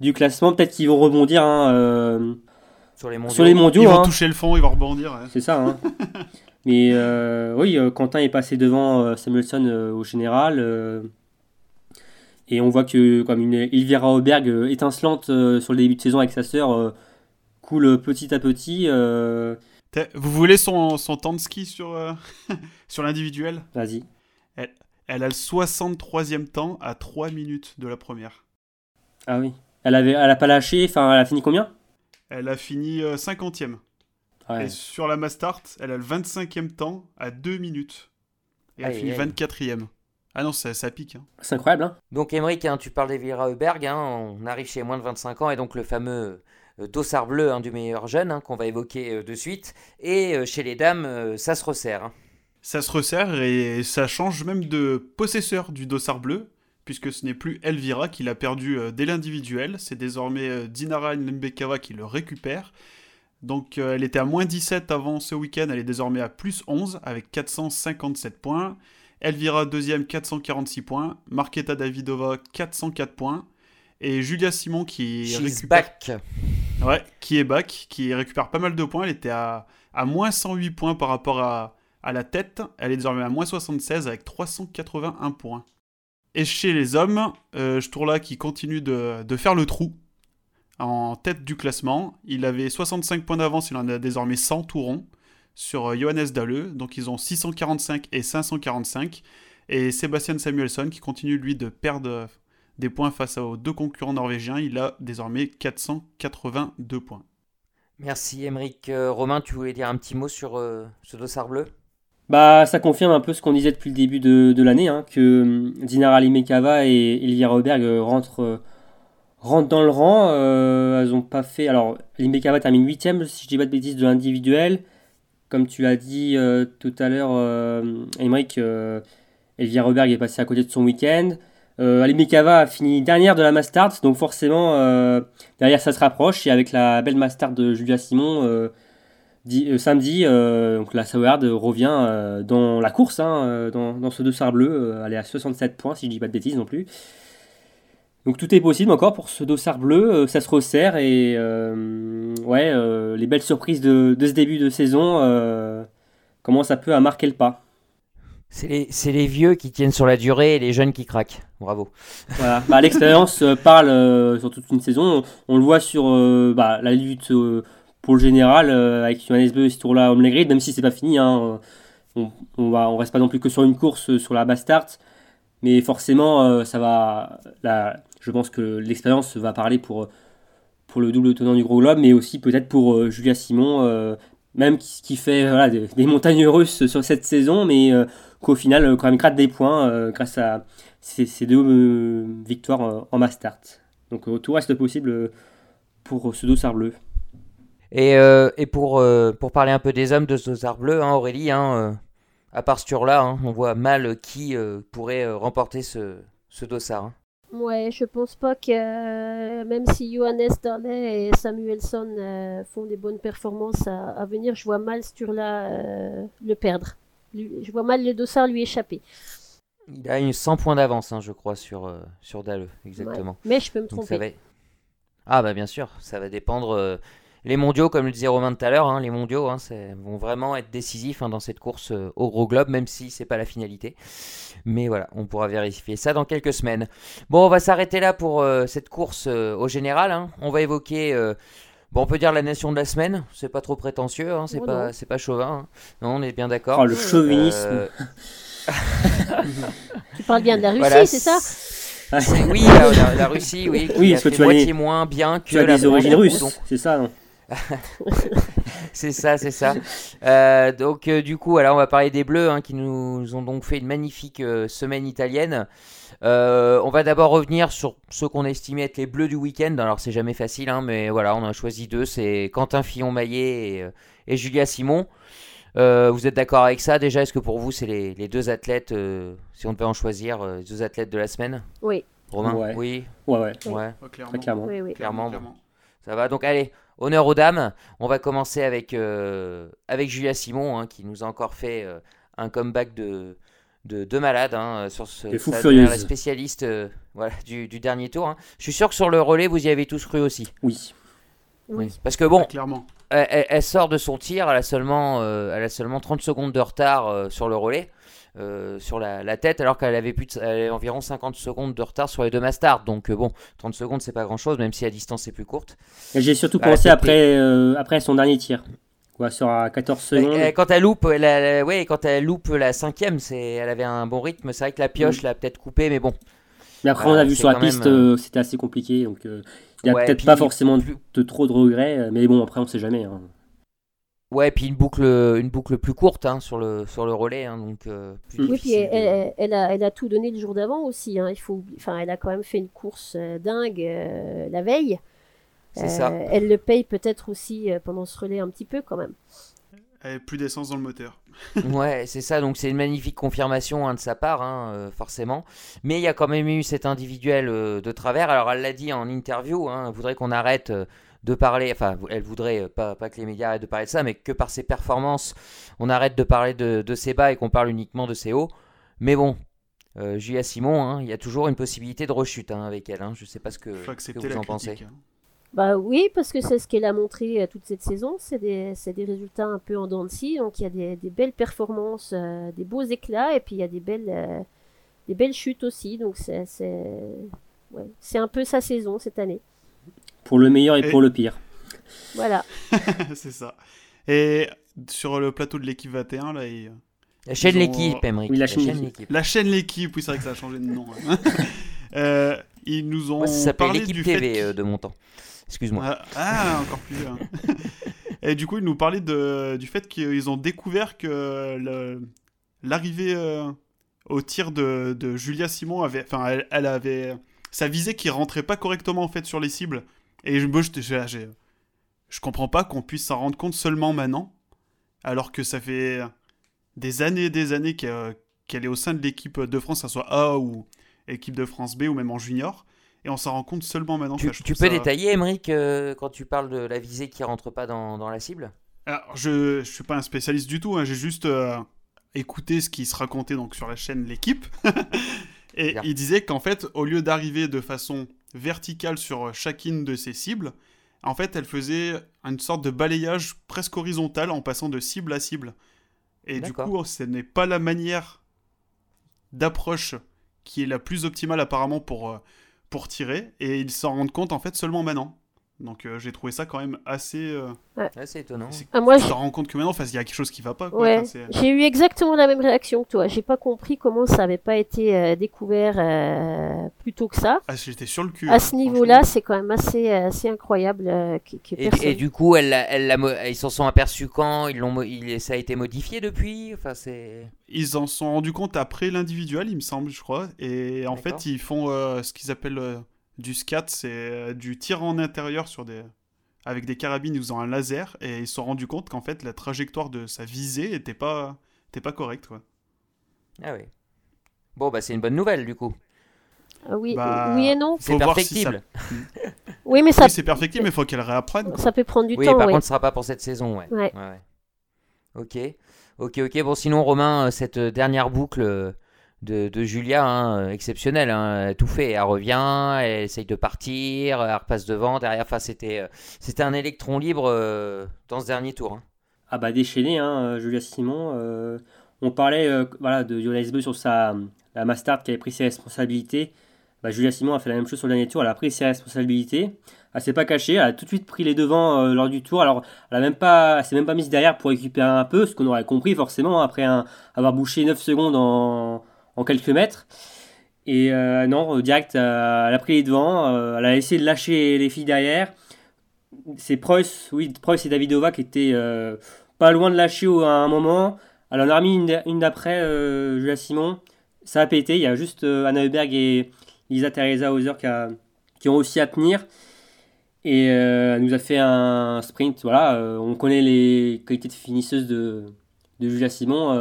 du classement. Peut-être qu'ils vont rebondir hein, euh, Sur les mondiaux. sur les mondiaux. Ils vont hein. toucher le fond, ils vont rebondir. ouais. C'est ça. Hein. Mais euh, oui, Quentin est passé devant euh, Samuelson euh, au général. Et on voit que comme une Elvira Auberg euh, étincelante euh, sur le début de saison avec sa sœur euh, coule petit à petit. Vous voulez son, son temps de ski sur, sur l'individuel? Vas-y. Elle a le 63e temps à 3 minutes de la première. Ah oui. Elle avait, elle a pas lâché. Enfin, elle a fini combien? Elle a fini euh, 50e. Ouais. Et sur la Mastart, elle a le 25e temps à 2 minutes. Et elle Aïe, finit aïe. 24e. Ah non, ça, ça pique. hein. C'est incroyable. Hein Donc Emmerich, hein, tu parles d'Elvira Heuberg, hein, on arrive chez moins de 25 ans et donc le fameux euh, dossard bleu hein, du meilleur jeune hein, qu'on va évoquer euh, de suite. Et euh, chez les dames, euh, ça se resserre. hein. Ça se resserre et ça change même de possesseur du dossard bleu, puisque ce n'est plus Elvira qui l'a perdu euh, dès l'individuel, c'est désormais euh, Dinara Lembekava qui le récupère. Donc euh, elle était à moins 17 avant ce week-end, elle est désormais à plus 11 avec 457 points. Elvira deuxième 446 points, Marketa Davidova 404 points et Julia Simon qui She's récupère back. Ouais, qui est back, qui récupère pas mal de points. Elle était à, à moins 108 points par rapport à, à la tête. Elle est désormais à moins 76 avec 381 points. Et chez les hommes, euh, là qui continue de, de faire le trou en tête du classement. Il avait 65 points d'avance, il en a désormais 100 tout rond sur euh, Johannes Dalle. Donc ils ont 645 et 545. Et Sébastien Samuelsson qui continue lui de perdre des points face aux deux concurrents norvégiens. Il a désormais 482 points. Merci Emeric. Euh, Romain, tu voulais dire un petit mot sur euh, ce dossard bleu? Bah, ça confirme un peu ce qu'on disait depuis le début de, de l'année, hein, que Dinara Limekava et Elvira euh, rentrent, euh, rentrent dans le rang. euh, elles ont pas fait. Alors, Limekava termine 8ème, si je dis pas de bêtises, de l'individuel. Comme tu l'as dit euh, tout à l'heure, euh, Emmerich, euh, Elvira Auberg est passée à côté de son week-end. Euh, Alimekava a fini dernière de la Mastart, donc forcément, euh, derrière ça se rapproche. Et avec la belle Mastart de Julia Simon, euh, samedi, donc la Sauerde revient dans la course, hein, dans, dans, ce dossard bleu. elle est à 67 points, si je dis pas de bêtises non plus. Donc tout est possible encore pour ce dossard bleu, ça se resserre et ouais, les belles surprises de, de, ce début de saison commencent un peu à marquer le pas. C'est les, les, vieux qui tiennent sur la durée et les jeunes qui craquent. Bravo. Voilà. Bah, L'expérience euh, parle euh, sur toute une saison. On, le voit sur euh, bah, la lutte pour le général avec Johannes Beu ce tour-là au Grid, même si c'est pas fini. Hein, on, on, va, on reste pas non plus que sur une course sur la Bastard. Mais forcément, ça va. Je pense que l'expérience va parler pour, pour le double tenant du Gros Globe, mais aussi peut-être pour Julia Simon, même qui, fait des, montagnes russes sur cette saison, mais qu'au final, euh, quand même, gratte des points euh, grâce à ces, deux euh, victoires en mass start. Donc tout reste possible pour ce dossard bleu. Et, et pour, pour parler un peu des hommes de ce dossard bleu, hein, Aurélie, hein, à part ce tour-là, hein, on voit mal qui pourrait remporter ce, ce dossard. Ouais, je pense pas que même si Johannes Darley et Samuelson font des bonnes performances à, à, venir, je vois mal ce tour-là le perdre je vois mal le dossard lui échapper. Il a une 100 points d'avance, hein, je crois, sur, euh, sur Dalleux, exactement. Mais je peux me tromper. Ah bah bien sûr, ça va dépendre. Euh, les mondiaux, comme le disait Romain tout à l'heure, hein, les mondiaux hein, vont vraiment être décisifs dans cette course euh, au gros globe, même si c'est pas la finalité. Mais voilà, on pourra vérifier ça dans quelques semaines. Bon, on va s'arrêter là pour cette course au général. On va évoquer Bon, on peut dire la nation de la semaine, c'est pas trop prétentieux, hein, c'est pas, c'est pas chauvin. Hein. Non, on est bien d'accord. Oh, le chauvinisme. Euh, tu parles bien de la Russie, c'est ça Oui, la, Russie, oui, qui oui, a fait moitié moins bien que tu as des origines russes, c'est ça, non c'est ça, c'est ça. Euh, donc, euh, du coup, alors, on va parler des Bleus hein, qui nous ont donc fait une magnifique semaine italienne. Euh, on va d'abord revenir sur ceux qu'on estimait être les bleus du week-end. Alors c'est jamais facile, hein, mais voilà, on a choisi deux. C'est Quentin Fillon-Maillet et, euh, Julia Simon. Euh, vous êtes d'accord avec ça? Déjà Est-ce que pour vous c'est les, deux athlètes, si on devait en choisir, les deux athlètes de la semaine? Oui. Romain? Oui? Ouais, ouais. clairement. clairement. Ça va, donc allez, honneur aux dames. On va commencer avec, avec Julia Simon, hein, qui nous a encore fait un comeback de, de, de malade hein, sur ce sa, spécialiste euh, voilà, du, du, dernier tour. Hein. Je suis sûr que sur le relais, vous y avez tous cru aussi. Oui. Oui. Parce que bon, ah, clairement. Elle, sort de son tir, elle a seulement, euh, elle a seulement 30 secondes de retard euh, sur le relais, sur la, la, tête, alors qu'elle avait, plus de, environ 50 secondes de retard sur les deux Masters. Donc bon, 30 secondes, c'est pas grand chose, même si la distance est plus courte. J'ai surtout bah, pensé après, après son dernier tir. Ouais, sur 14 secondes. Euh, quand elle loupe, ouais, quand elle loupe la cinquième, c'est, elle avait un bon rythme. C'est vrai que la pioche mm. l'a peut-être coupé, mais bon. Mais après, on a vu sur la piste, euh, c'était assez compliqué, donc euh, il n'y a peut-être pas forcément de, trop de regrets, mais bon, après, on sait jamais. Hein. Ouais, puis une boucle, une boucle plus courte hein, sur, le, sur le relais. Hein, donc, oui, puis elle, elle, a, elle a tout donné le jour d'avant aussi. Il faut, enfin, elle a quand même fait une course dingue la veille. Euh, elle le paye peut-être aussi euh, pendant ce relais un petit peu quand même. Elle plus d'essence dans le moteur. ouais, c'est ça. Donc c'est une magnifique confirmation hein, de sa part, hein, euh, forcément. Mais il y a quand même eu cet individuel de travers. Alors elle l'a dit en interview. Hein, elle voudrait qu'on arrête de parler. Enfin, elle voudrait pas, pas, que les médias arrêtent de parler de ça, mais que par ses performances, on arrête de parler de, ses bas et qu'on parle uniquement de ses hauts. Mais bon, Julia Simon, il y a toujours une possibilité de rechute avec elle. Je ne sais pas ce que, vous en pensez. Bah oui, parce que c'est ce qu'elle a montré euh, toute cette saison. C'est des, des, résultats un peu en dents de scie. Donc il y a des, des belles performances, euh, des beaux éclats, et puis il y a des belles, euh, des belles chutes aussi. Donc c'est ouais, un peu sa saison cette année. Pour le meilleur et, pour le pire. Voilà. c'est ça. Et sur le plateau de l'équipe 21, là, La chaîne L'équipe, Oui, la, chaîne L'équipe. La chaîne L'équipe, oui, c'est vrai que ça a changé de nom. Hein. ils nous ont ça parlé l'équipe TV de mon temps. Excuse-moi. Ah, ah, encore plus. Hein. Et du coup, ils nous parlaient de, du fait qu'ils ont découvert que l'arrivée euh, au tir de, de, Julia Simon avait. Enfin, elle, avait. Ça visait qui rentrait pas correctement en fait sur les cibles. Et je, je, je comprends pas qu'on puisse s'en rendre compte seulement maintenant. Alors que ça fait des années et des années qu'elle est au sein de l'équipe de France, que ce soit A ou, équipe de France B ou même en junior. Et on s'en rend compte seulement maintenant. Tu, je tu peux ça- détailler, Emmerich, euh, quand tu parles de la visée qui rentre pas dans, dans la cible? Alors, je, je suis pas un spécialiste du tout, hein, j'ai juste euh, écouté ce qui se racontait donc sur la chaîne L'équipe. et Bien. il disait qu'en fait, au lieu d'arriver de façon verticale sur chacune de ses cibles, en fait, elle faisait une sorte de balayage presque horizontal en passant de cible à cible. Et du coup, ce n'est pas la manière d'approche qui est la plus optimale apparemment pour, euh, pour tirer. Et ils s'en rendent compte en fait seulement maintenant. Donc euh, j'ai trouvé ça quand même assez... euh, Ouais, C'est étonnant. Ah, moi, tu rends compte que maintenant, il y a quelque chose qui va pas. Quoi. Ouais, Enfin, c'est- j'ai eu exactement la même réaction que toi. J'ai pas compris comment ça avait pas été euh, découvert euh, plus tôt que ça. Ah, j'étais sur le cul. À hein, ce niveau-là, c'est quand même assez, euh, assez incroyable euh, y Et, personne. et du coup, elle, elle, ils s'en sont aperçus quand? Ils l'ont, Ça a été modifié depuis? Enfin, c'est... Ils en sont rendus compte après l'individuel, il me semble, je crois. Et en fait, ils font euh, ce qu'ils appellent euh, du scat, c'est euh, du tir en intérieur sur des... avec des carabines usant un laser. Et ils se sont rendus compte qu'en fait, la trajectoire de sa visée était pas, était pas correcte. Quoi. Ah oui. Bon, bah c'est une bonne nouvelle du coup. Ah oui, Bah, oui et non. C'est si perfectible. Oui, mais ça, Oui, c'est perfectible, mais il faut qu'elle réapprenne. quoi. ça peut prendre du oui, temps. par ouais. contre, ce sera pas pour cette saison, ouais. Ouais. ouais. Ok. Ok, ok. Bon, sinon, Romain, euh, cette euh, dernière boucle euh, de, Julia, hein, exceptionnelle, hein, tout fait. Elle revient, elle essaye de partir, elle repasse devant, derrière. Enfin, c'était, euh, c'était un électron libre euh, dans ce dernier tour. hein. Ah bah déchaîné, euh, Julia Simon. on parlait voilà, de Jonas Beu sur sa, la Mastart qui avait pris ses responsabilités. Bah, Julia Simon a fait la même chose sur le dernier tour, elle a pris ses responsabilités. Elle s'est pas cachée, elle a tout de suite pris les devants lors du tour. Alors elle a même pas, s'est même pas mise derrière pour récupérer un peu, ce qu'on aurait compris forcément après avoir bouché 9 secondes en, en quelques mètres. Et euh, non, euh, direct, euh, elle a pris les devants, euh, elle a essayé de lâcher les filles derrière. C'est Preuss, oui, Preuss et Davidova qui étaient euh, pas loin de lâcher à un moment. Elle en a remis une, une d'après, euh, Julia Simon. Ça a pété. Il y a juste euh, Anna Heuberg et Lisa Teresa Hauser qui, a- qui ont réussi à tenir. Et euh, elle nous a fait un sprint. Voilà, euh, on connaît les qualités de finisseuse de, de Julia Simon.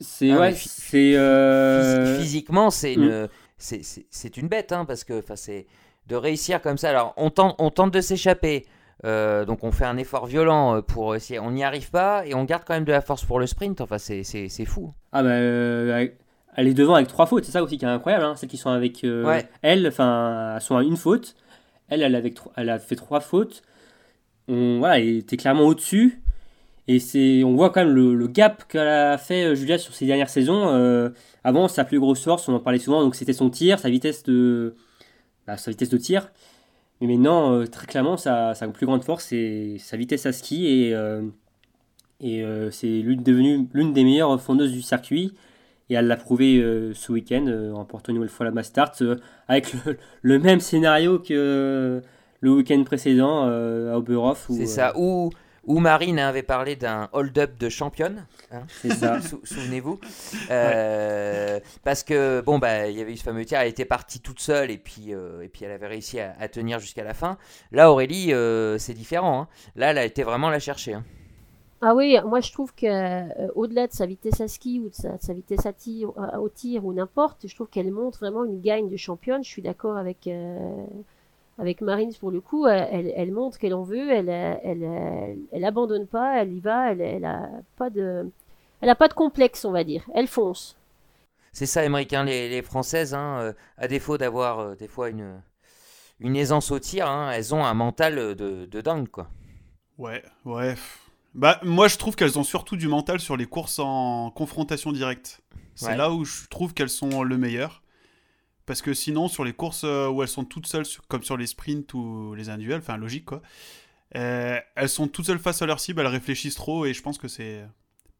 C'est Ah, ouais, c'est euh, Phys- Physiquement, c'est mm. une, c'est, c'est- une bête, hein, parce que 'fin, c'est de réussir comme ça. Alors, on tente, on tente de s'échapper. euh, donc on fait un effort violent euh, pour essayer, on n'y arrive pas et on garde quand même de la force pour le sprint. Enfin, c'est, fou. Ah bah, euh, elle est devant avec trois fautes, c'est ça aussi qui est incroyable. Hein, celles qui sont avec Ouais. elle, enfin, sont à une faute. Elle, elle, avec, elle a fait trois fautes. On, voilà, était clairement au-dessus. Et on voit quand même le, gap qu'elle a fait euh, Julia sur ses dernières saisons. Euh, avant, sa plus grosse force, on en parlait souvent, donc c'était son tir, sa vitesse de, bah, sa vitesse de tir. Mais maintenant, euh, très clairement, sa, sa plus grande force, c'est sa vitesse à ski. Et, euh, et c'est l'une devenue l'une des meilleures fondeuses du circuit. Et elle l'a prouvé ce week-end en remportant une nouvelle fois la Mastart avec le, le même scénario que le week-end précédent à Oberhof. C'est ça. Où, où Marine avait parlé d'un hold-up de championne. hein, C'est ça. sou- Souvenez-vous. Euh, Parce que, bon, bah, il y avait eu ce fameux tir. Elle était partie toute seule et puis, euh, et puis elle avait réussi à, à tenir jusqu'à la fin. Là, Aurélie, euh, c'est différent. hein. Là, elle a été vraiment la chercher. hein. Ah oui, moi je trouve que euh, au-delà de sa vitesse à ski ou de sa, de sa vitesse à tir, à- au tir ou n'importe, je trouve qu'elle montre vraiment une gagne de championne. Je suis d'accord avec euh, avec Marine pour le coup. Elle, montre qu'elle en veut, elle, elle, elle, elle abandonne pas, elle y va, elle, elle a pas de elle a pas de complexe, on va dire. Elle fonce. C'est ça, américain, les, les Françaises, hein, euh, à défaut d'avoir euh, des fois une, une aisance au tir, hein, elles ont un mental de, de dingue, quoi. Ouais, ouais. Bah, moi, je trouve qu'elles ont surtout du mental sur les courses en confrontation directe. C'est Ouais. là où je trouve qu'elles sont le meilleur. Parce que sinon, sur les courses euh, où elles sont toutes seules, comme sur les sprints ou les individuels, enfin logique quoi, euh, elles sont toutes seules face à leur cible, elles réfléchissent trop et je pense que c'est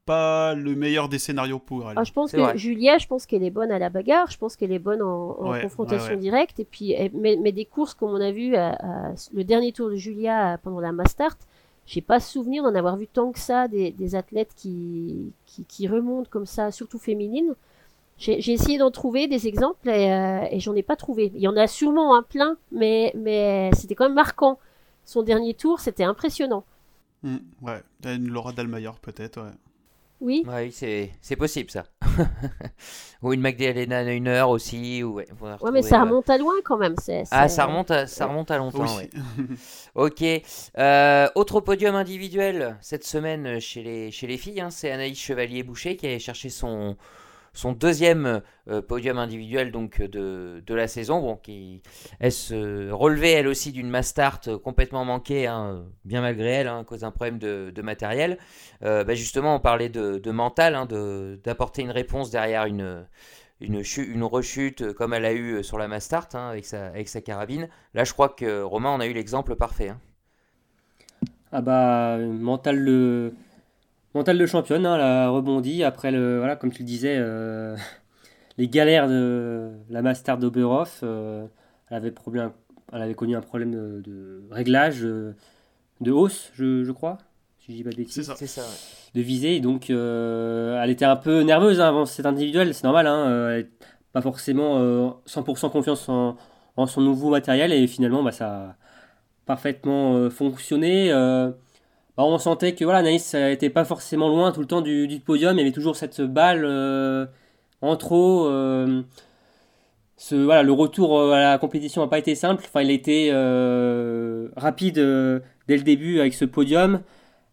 pas le meilleur des scénarios pour elles. Ah, je pense que vrai. Julia, je pense qu'elle est bonne à la bagarre, je pense qu'elle est bonne en, en Ouais, confrontation ouais, ouais. directe. Et puis, elle- mais, mais des courses comme on a vu, à- à- le dernier tour de Julia euh, pendant la Mastart, j'ai pas souvenir d'en avoir vu tant que ça des, des athlètes qui, qui, qui remontent comme ça, surtout féminines. J'ai essayé d'en trouver des exemples et, euh, et j'en ai pas trouvé. Il y en a sûrement un plein, mais, mais c'était quand même marquant. Son dernier tour, c'était impressionnant. Hmm, ouais, une Laura Dalmayer peut-être, ouais. Oui. Oui, c'est possible ça. ou une Magdalena Neuner aussi. Ou, ouais, mais ça euh, remonte à loin quand même. Ah, ça remonte à, ça Ouais. remonte à longtemps, Oui. ouais. Ok. Euh, autre podium individuel cette semaine chez les, chez les filles, hein, c'est Anaïs Chevalier-Boucher qui a cherché son, son deuxième euh, podium individuel donc, de, de la saison. Bon, qui, elle se relevait elle aussi d'une mass start euh, complètement manquée, hein, bien malgré elle, hein, à cause d'un problème de, matériel. Euh, bah, justement, on parlait de, mental, hein, d'apporter une réponse derrière une, une, une rechute euh, comme elle a eu euh, sur la mass start avec, sa, avec sa carabine. Là, je crois que Romain, on a eu l'exemple parfait. Ah bah, mental de, mental de championne, hein, elle a rebondi après le, voilà, comme tu le disais, euh, les galères de la Master d'Oberhof. euh, elle avait problème, elle avait connu un problème de, de réglage, euh, de hausse, je, je crois, si je dis pas de bêtises C'est ça. C'est ça. ouais. de viser. Donc, euh, elle était un peu nerveuse hein, avant cet individuel, c'est normal. Hein, euh, elle pas forcément euh, 100% confiance en, en son nouveau matériel et finalement, bah, ça a parfaitement euh, fonctionné. Bah, on sentait que voilà, Naïs était pas forcément loin tout le temps du, podium. Il y avait toujours cette balle euh, en trop. euh, voilà, le retour euh, à la compétition n'a pas été simple. Il a été rapide dès le début avec ce podium.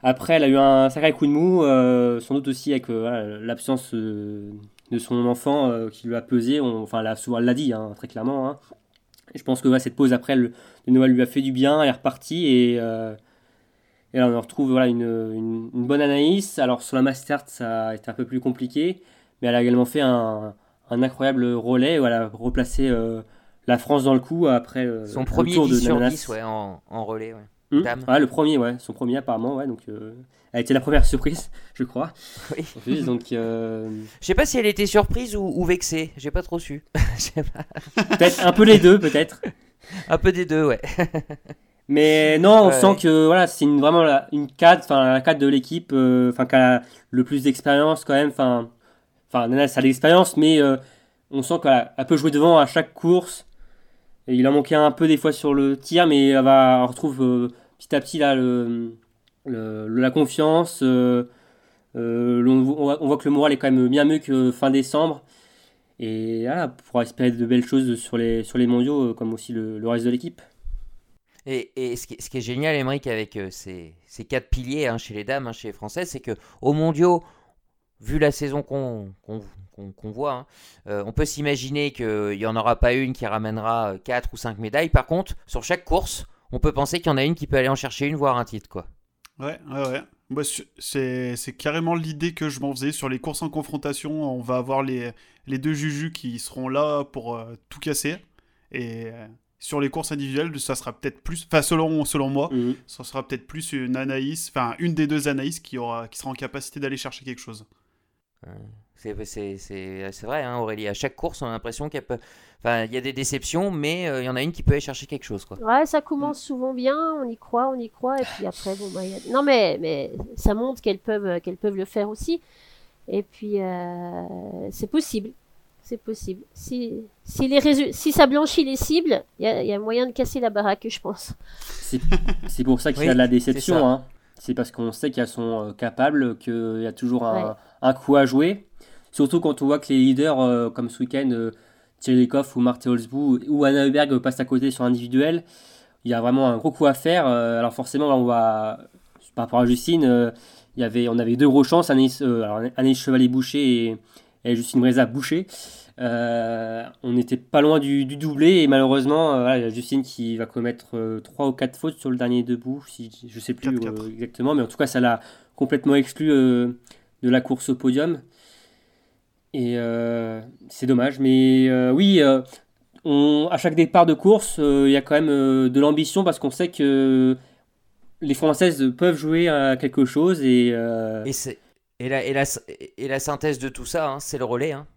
Après, elle a eu un sacré coup de mou, sans doute aussi avec l'absence de son enfant qui lui a pesé. Enfin, elle a souvent l'a dit, hein, très clairement. hein. Je pense que cette pause après de Noël lui a fait du bien. Elle est repartie et, et là, on retrouve voilà, une, une- une bonne Anaïs. Alors, sur la Master, ça a été un peu plus compliqué, mais elle a également fait un, un incroyable relais où elle a replacé euh, la France dans le coup après euh, Son premier tour de 10 sur Nananas. 10 ouais, en, en relais. Ouais. Hmm. Dame. Ouais, le premier, ouais, son premier apparemment, ouais, donc euh, elle a été la première surprise, je crois. Oui. Plus, donc euh, Je sais pas si elle était surprise ou, ou vexée, j'ai pas trop su. Peut-être un peu les deux, peut-être. Un peu des deux, ouais. Mais non, on Ouais, sent que voilà, c'est une, vraiment la- une cadre, enfin la cadre de l'équipe, euh, enfin qui a le plus d'expérience quand même. Enfin, enfin Nana, ça a de l'expérience, mais euh, on sent qu'elle elle peut jouer devant à chaque course. Et il en manquait un peu des fois sur le tir, mais elle va elle retrouve euh, petit à petit là le, le- le- la confiance. euh, on, voit, on voit que le moral est quand même bien mieux que fin décembre. Et voilà, on pourra espérer de belles choses sur les, sur les mondiaux, comme aussi le, le reste de l'équipe. Et, ce, qui, est génial, Émeric, avec euh, ces, ces quatre piliers hein, chez les dames, hein, chez les Françaises, c'est que au mondiaux, vu la saison qu'on qu'on- qu'on voit, hein, euh, on peut s'imaginer qu'il n'y en aura pas une qui ramènera 4 ou 5 médailles. Par contre, sur chaque course, on peut penser qu'il y en a une qui peut aller en chercher une, voire un titre. quoi. Ouais, ouais, ouais. C'est- carrément l'idée que je m'en faisais sur les courses en confrontation. On va avoir les, les deux Juju qui seront là pour euh, tout casser. Et euh, sur les courses individuelles, ça sera peut-être plus, enfin selon, selon moi, Mhm. ça sera peut-être plus une Anaïs, enfin une des deux Anaïs qui, aura, qui sera en capacité d'aller chercher quelque chose. C'est c'est- c'est- c'est vrai, hein, Aurélie. À chaque course, on a l'impression qu'il y a peu- enfin, il y a des déceptions, mais euh, il y en a une qui peut aller chercher quelque chose. Quoi. Ouais, ça commence souvent bien, on y croit, on y croit, et puis après, bon, bah, il y a- non, mais, mais ça montre qu'elles peuvent, qu'elles peuvent le faire aussi. Et puis, euh, c'est possible. C'est possible. Si, si, les résu- si ça blanchit les cibles, il y a, il y a moyen de casser la baraque, je pense. C'est pour ça qu'il y a de la déception. hein. C'est parce qu'on sait qu'elles sont euh, capables, qu'il y a toujours un, Ouais. un coup à jouer. Surtout quand on voit que les leaders, euh, comme ce week-end, euh, Thierry Lecoff ou Marthe Holzbou ou Anna Heuberg passent à côté sur individuel. Il y a vraiment un gros coup à faire. Euh, alors forcément, là, on va, par rapport à Justine, euh, il y avait, on avait deux gros chances, euh, Anaïs Chevalier-Boucher et, et Justine Breza-Boucher. Euh, on n'était pas loin du, du doublé et malheureusement, euh, voilà, il y a Justine qui va commettre 3 ou 4 fautes sur le dernier debout, si, je sais plus 4-4. euh, exactement, mais en tout cas, ça l'a complètement exclu euh, de la course au podium. Et euh, c'est dommage, mais euh, oui, euh, on, à chaque départ de course, euh, il y a quand même euh, de l'ambition parce qu'on sait que les Françaises peuvent jouer à quelque chose et, euh, et, la, et, la, et la synthèse de tout ça, hein, c'est le relais, hein,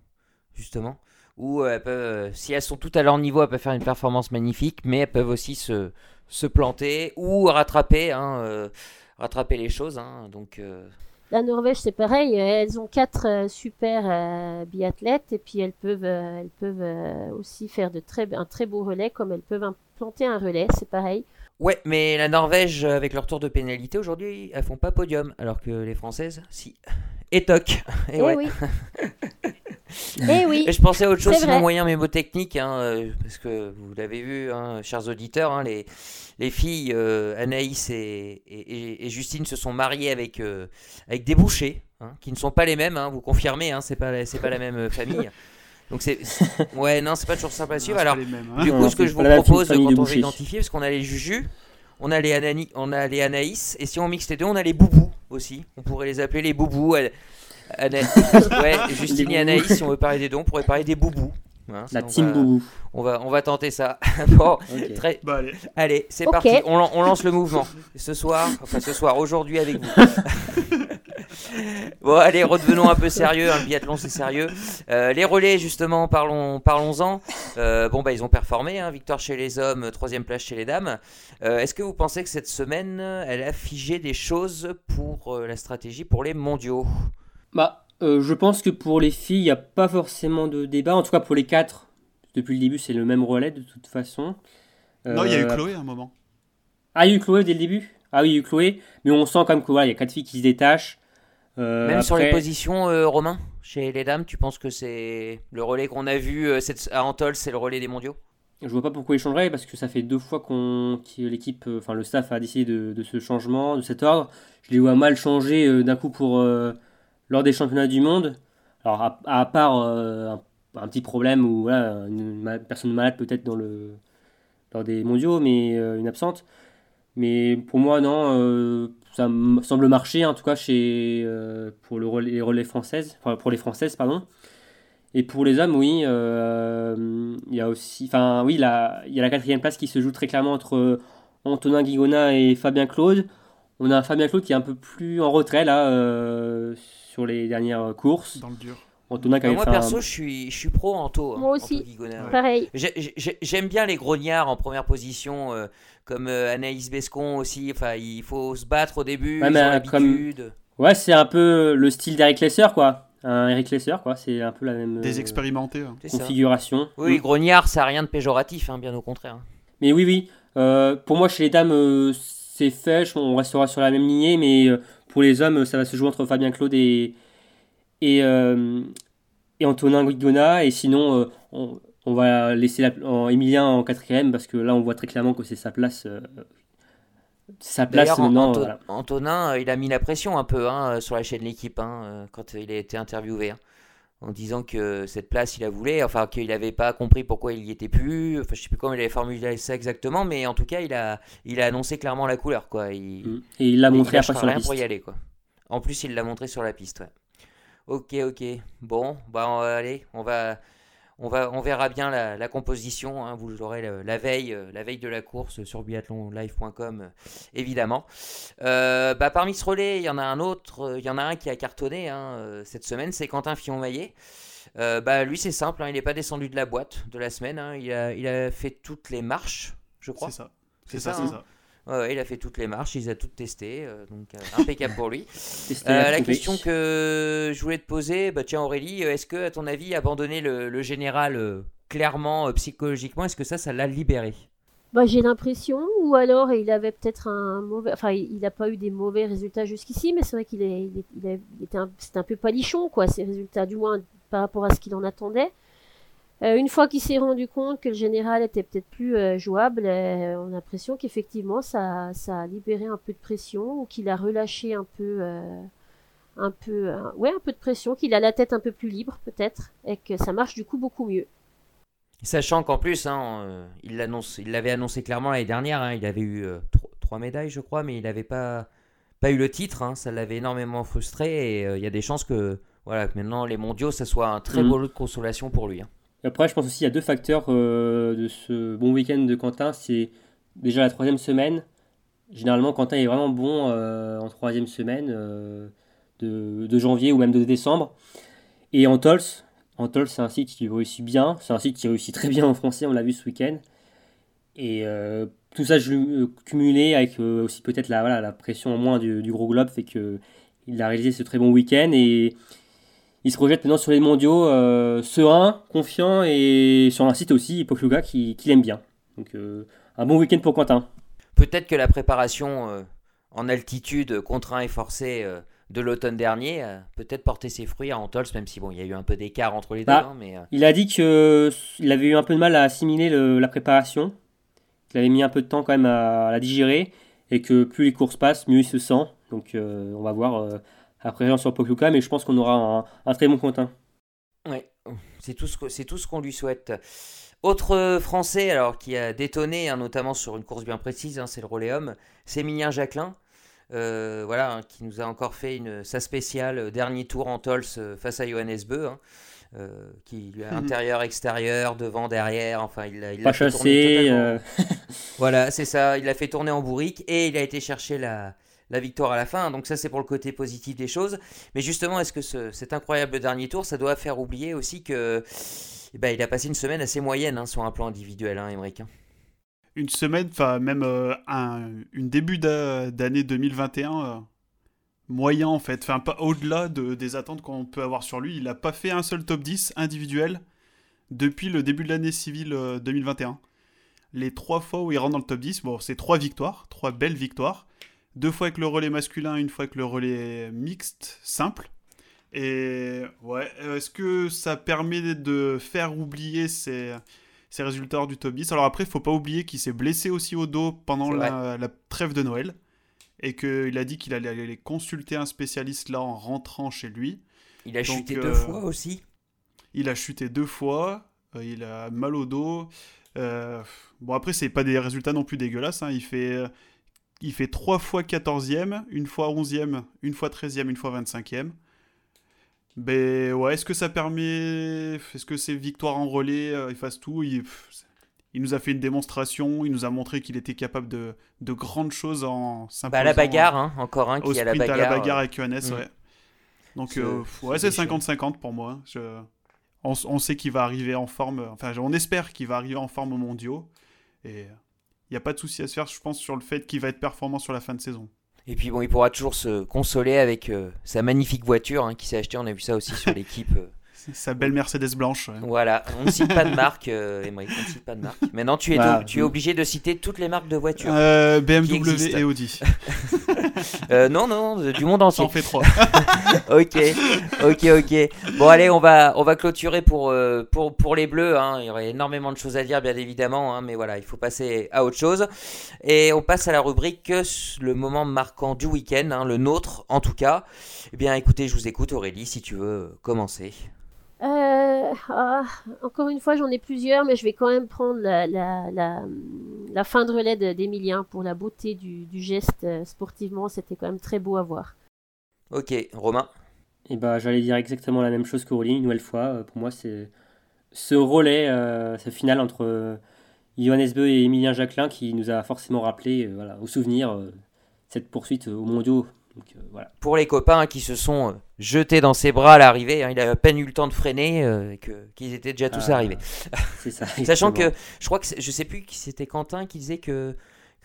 justement. Où euh, elles peuvent, euh, si elles sont toutes à leur niveau, elles peuvent faire une performance magnifique, mais elles peuvent aussi se, se planter ou rattraper, hein, euh, rattraper les choses. hein. donc, La Norvège, c'est pareil. Elles ont quatre super euh, biathlètes et puis elles peuvent, euh, elles peuvent euh, aussi faire de très, un très beau relais comme elles peuvent implanter un relais. C'est pareil. Ouais, mais la Norvège, avec leur tour de pénalité aujourd'hui, elles font pas podium, alors que les Françaises, si. Et toc. Et Eh ouais. oui. Eh oui. Et je pensais à autre chose, C'est sinon moyen mémotechnique, hein, euh, parce que vous l'avez vu, hein, chers auditeurs, hein, les, les filles euh, Anaïs et, et- et- et Justine se sont mariées avec, euh, avec des bouchers, hein, qui ne sont pas les mêmes, hein, vous confirmez, hein, c'est pas, c'est pas la même famille. Donc c'est, ouais, non, c'est pas toujours simple à suivre. Alors, mêmes, hein. du coup, Non, ce que je vous propose quand on veut identifier, parce qu'on a les Juju, on a les, Anani, on a les Anaïs, et si on mixe les deux, on a les Boubous aussi. On pourrait les appeler les Boubous. Ana- ouais, Justine et Anaïs, si on veut parler des dons, on pourrait parler des Boubous. Hein, La on team va- Boubou. On va, on va tenter ça. bon, très, Bah, allez. allez, c'est parti. On, on lance le mouvement. Ce soir, enfin ce soir, aujourd'hui avec vous. bon, allez, redevenons un peu sérieux. hein, le biathlon, c'est sérieux. Euh, les relais, justement, parlons, parlons-en. Euh, bon, bah, ils ont performé. Hein, victoire chez les hommes, troisième place chez les dames. Euh, Est-ce que vous pensez que cette semaine, elle a figé des choses pour euh, la stratégie pour les mondiaux? Bah, euh, je pense que pour les filles, il n'y a pas forcément de débat. En tout cas, pour les quatre, depuis le début, c'est le même relais de toute façon. Non, il y a eu Chloé à un moment. Ah, il y a eu Chloé dès le début? Ah oui, il y a eu Chloé. Mais on sent quand même qu'il voilà, y a quatre filles qui se détachent. Euh, Même sur les positions, euh, Romain, chez les dames, tu penses que c'est le relais qu'on a vu euh, cette- à Antol, c'est le relais des mondiaux? Je vois pas pourquoi il changerait parce que ça fait deux fois qu'on que l'équipe, euh, enfin le staff a décidé de, de ce changement, de cet ordre. Je les vois mal changer d'un coup pour lors des championnats du monde. Alors à, à part un, un petit problème ou voilà, une, personne malade peut-être dans le lors des mondiaux, mais une absente. Mais pour moi non, ça semble marcher en tout cas chez euh, pour le relais, les relais françaises, enfin pour les françaises pardon. Et pour les hommes, oui, euh, il y a aussi, enfin oui, la- il y a la quatrième place qui se joue très clairement entre Antonin Guigona et Fabien Claude. On a Fabien Claude qui est un peu plus en retrait là euh, sur les dernières courses. Dans le dur. Antonin qui Bah, Moi un- perso, je suis, je suis pro Anto. hein, Moi aussi. Anto ouais. Pareil. J'ai- j'ai- J'aime bien les grognards en première position, euh, comme euh, Anaïs Bescon aussi. Enfin, il faut se battre au début, Ouais, mais, euh, comme-. Ouais, c'est un peu le style d'Eric Lesser quoi. Un Eric Lesser quoi, c'est un peu la même Des euh, expérimentés. hein. Configuration. Oui, Mm. grognard, ça n'a rien de péjoratif, hein, bien au contraire. Mais oui, oui. euh, pour moi, chez les dames, euh, c'est fait. On restera sur la même lignée. Mais euh, pour les hommes, ça va se jouer entre Fabien Claude et, et, euh, et Antonin Guigona. Et sinon, euh, on, on va laisser la, en, Emilien en quatrième parce que là, on voit très clairement que c'est sa place. euh, sa place maintenant. Anto- voilà. Antonin, euh, il a mis la pression un peu hein, sur la chaîne L'équipe hein, quand il a été interviewé. hein, en disant que cette place, il la voulait, enfin qu'il n'avait pas compris pourquoi il y était plus. Enfin, je sais plus comment il avait formulé ça exactement, mais en tout cas, il a, il a annoncé clairement la couleur. Quoi. Il, Mm. Et il l'a montré il après sur la piste. pour y aller quoi. En plus, il l'a montré sur la piste, ouais. Ok, ok. Bon, bah on va aller, on va, on va, on verra bien la, la composition. hein, vous l'aurez la, la veille, euh, la veille de la course sur biathlonlive.com, euh, évidemment. Euh, bah, parmi ce relais, il y en a un autre, euh, il y en a un qui a cartonné hein, euh, cette semaine, c'est Quentin Fillon-Maillet. Euh, bah, lui, c'est simple, hein, il n'est pas descendu de la boîte de la semaine. il, a, il a fait toutes les marches, je crois. C'est ça. C'est ça. Ouais, il a fait toutes les marches, il les a toutes testées, euh, donc euh, impeccable pour lui. Euh, la question que je voulais te poser, bah tiens Aurélie, est-ce que à ton avis abandonner le, le général euh, clairement euh, psychologiquement, est-ce que ça, ça l'a libéré? Bah, j'ai l'impression, ou alors il avait peut-être un mauvais, enfin il n'a pas eu des mauvais résultats jusqu'ici, mais c'est vrai qu'il est, il est- il est- il était un, c'était un peu palichon quoi, ces résultats, du moins par rapport à ce qu'il en attendait. Euh, une fois qu'il s'est rendu compte que le général était peut-être plus euh, jouable, euh, on a l'impression qu'effectivement ça, ça a libéré un peu de pression ou qu'il a relâché un peu, euh, un peu, euh, ouais, un peu de pression, qu'il a la tête un peu plus libre peut-être, et que ça marche du coup beaucoup mieux. Sachant qu'en plus, hein, euh, il l'annonce, il l'avait annoncé clairement l'année dernière, hein, il avait eu euh, tro- trois médailles je crois, mais il n'avait pas, pas eu le titre, hein, ça l'avait énormément frustré et euh, il y a des chances que, voilà, que maintenant les mondiaux, ça soit un très Mhm. beau lot de consolation pour lui. hein. Après, je pense aussi qu'il y a deux facteurs euh, de ce bon week-end de Quentin. C'est déjà la troisième semaine. Généralement, Quentin est vraiment bon euh, en troisième semaine euh, de, janvier ou même de décembre. Et Antols, Antols, c'est un site qui réussit bien. C'est un site qui réussit très bien en français, on l'a vu ce week-end. Et tout ça cumulé avec aussi peut-être la, pression en moins du, du gros globe fait que il a réalisé ce très bon week-end et il se projette maintenant sur les mondiaux euh, serein, confiant et sur un site aussi, Pokuga, qui, qui l'aime bien. Donc euh, un bon week-end pour Quentin. Peut-être que la préparation euh, en altitude, contraint et forcé, de l'automne dernier a peut-être porté ses fruits à Antols, même si bon, il y a eu un peu d'écart entre les deux. Bah, hein, mais, euh, Il a dit qu'il avait eu un peu de mal à assimiler le- la préparation, qu'il avait mis un peu de temps quand même à, la digérer, et que plus les courses passent, mieux il se sent. Donc on va voir après Jean sur Pokluka, mais je pense qu'on aura un, un très bon Quentin. Ouais, c'est tout ce c'est qu'on lui souhaite. Autre Français alors qui a détonné, hein, notamment sur une course bien précise, hein, c'est le Roléum, c'est Emilien Jacquelin. euh, voilà, hein, qui nous a encore fait une, sa spéciale euh, dernier tour en Tols euh, face à Johannes Beu, qui lui a intérieur, extérieur, devant, derrière, enfin il l'a il l'a Pas chassé. Voilà, c'est ça. Il a fait tourner en bourrique et il a été chercher la, la victoire à la fin. Donc ça, c'est pour le côté positif des choses. Mais justement, est-ce que ce- cet incroyable dernier tour, ça doit faire oublier aussi que eh ben, il a passé une semaine assez moyenne hein, sur un plan individuel, hein, hein. Une semaine, enfin même euh, un une début d'a- d'année 2021 euh, moyen en fait, enfin pas au-delà de, des attentes qu'on peut avoir sur lui. Il n'a pas fait un seul top 10 individuel depuis le début de l'année civile euh, 2021. Les trois fois où il rentre dans le top 10, bon, c'est trois victoires, trois belles victoires. Deux fois avec le relais masculin, une fois avec le relais mixte simple. Et ouais, euh, est-ce que ça permet de faire oublier ces, ces résultats hors du top 10 Alors après, il faut pas oublier qu'il s'est blessé aussi au dos pendant la, la trêve de Noël. Et qu'il a dit qu'il allait aller consulter un spécialiste là en rentrant chez lui. Il a Donc, chuté euh, deux fois aussi? Il a chuté deux fois, euh, il a mal au dos. Euh, bon, après, c'est pas des résultats non plus dégueulasses. hein. Il, fait, euh, il fait trois fois 14e, une fois 11e, une fois 13e, une fois 25e. Ben ouais, est-ce que ça permet. Est-ce que ces victoires en relais, euh, il fasse tout? Il, il nous a fait une démonstration, il nous a montré qu'il était capable de, de grandes choses en. Bah, la bagarre, hein, encore un qui a la bagarre. à la bagarre euh, avec Johannes, mm. ouais. Donc, euh, ouais, c'est déchirant. 50-50 pour moi. Je- On, on sait qu'il va arriver en forme, enfin, on espère qu'il va arriver en forme aux mondiaux. Et il n'y a pas de souci à se faire, je pense, sur le fait qu'il va être performant sur la fin de saison. Et puis bon, il pourra toujours se consoler avec euh, sa magnifique voiture hein, qui s'est achetée. On a vu ça aussi sur l'équipe. Euh, Sa belle Mercedes blanche. ouais. Voilà, on ne cite pas de marque, euh, on ne cite pas de marque. Maintenant, tu es, tu es obligé de citer toutes les marques de voitures. Euh, BMW et Audi. Euh, non, non, euh, du monde Ça entier. en fait trois. ok, ok, ok. Bon, allez, on va, on va clôturer pour, euh, pour, pour les Bleus. hein. Il y aurait énormément de choses à dire, bien évidemment, hein, mais voilà, il faut passer à autre chose. Et on passe à la rubrique euh, le moment marquant du week-end, hein, le nôtre en tout cas. Eh bien, écoutez, je vous écoute, Aurélie, si tu veux euh, commencer. Euh, ah, encore une fois, j'en ai plusieurs, mais je vais quand même prendre la, la, la, la fin de relais de- d'Emilien pour la beauté du, du geste euh, sportivement. C'était quand même très beau à voir. Ok, Romain? Et bah, j'allais dire exactement la même chose qu'Aurélie, une nouvelle fois. Euh, Pour moi, c'est ce relais, euh, ce final entre Johannes Beu et Emilien Jacquelin qui nous a forcément rappelé, euh, voilà, au souvenir, euh, cette poursuite aux mondiaux. Donc, euh, voilà. Pour les copains hein, qui se sont euh, jetés dans ses bras à l'arrivée, hein, il a à peine eu le temps de freiner, euh, et que- qu'ils étaient déjà tous Ah, arrivés. Ça. Sachant que je crois que je sais plus qui c'était Quentin qui disait que,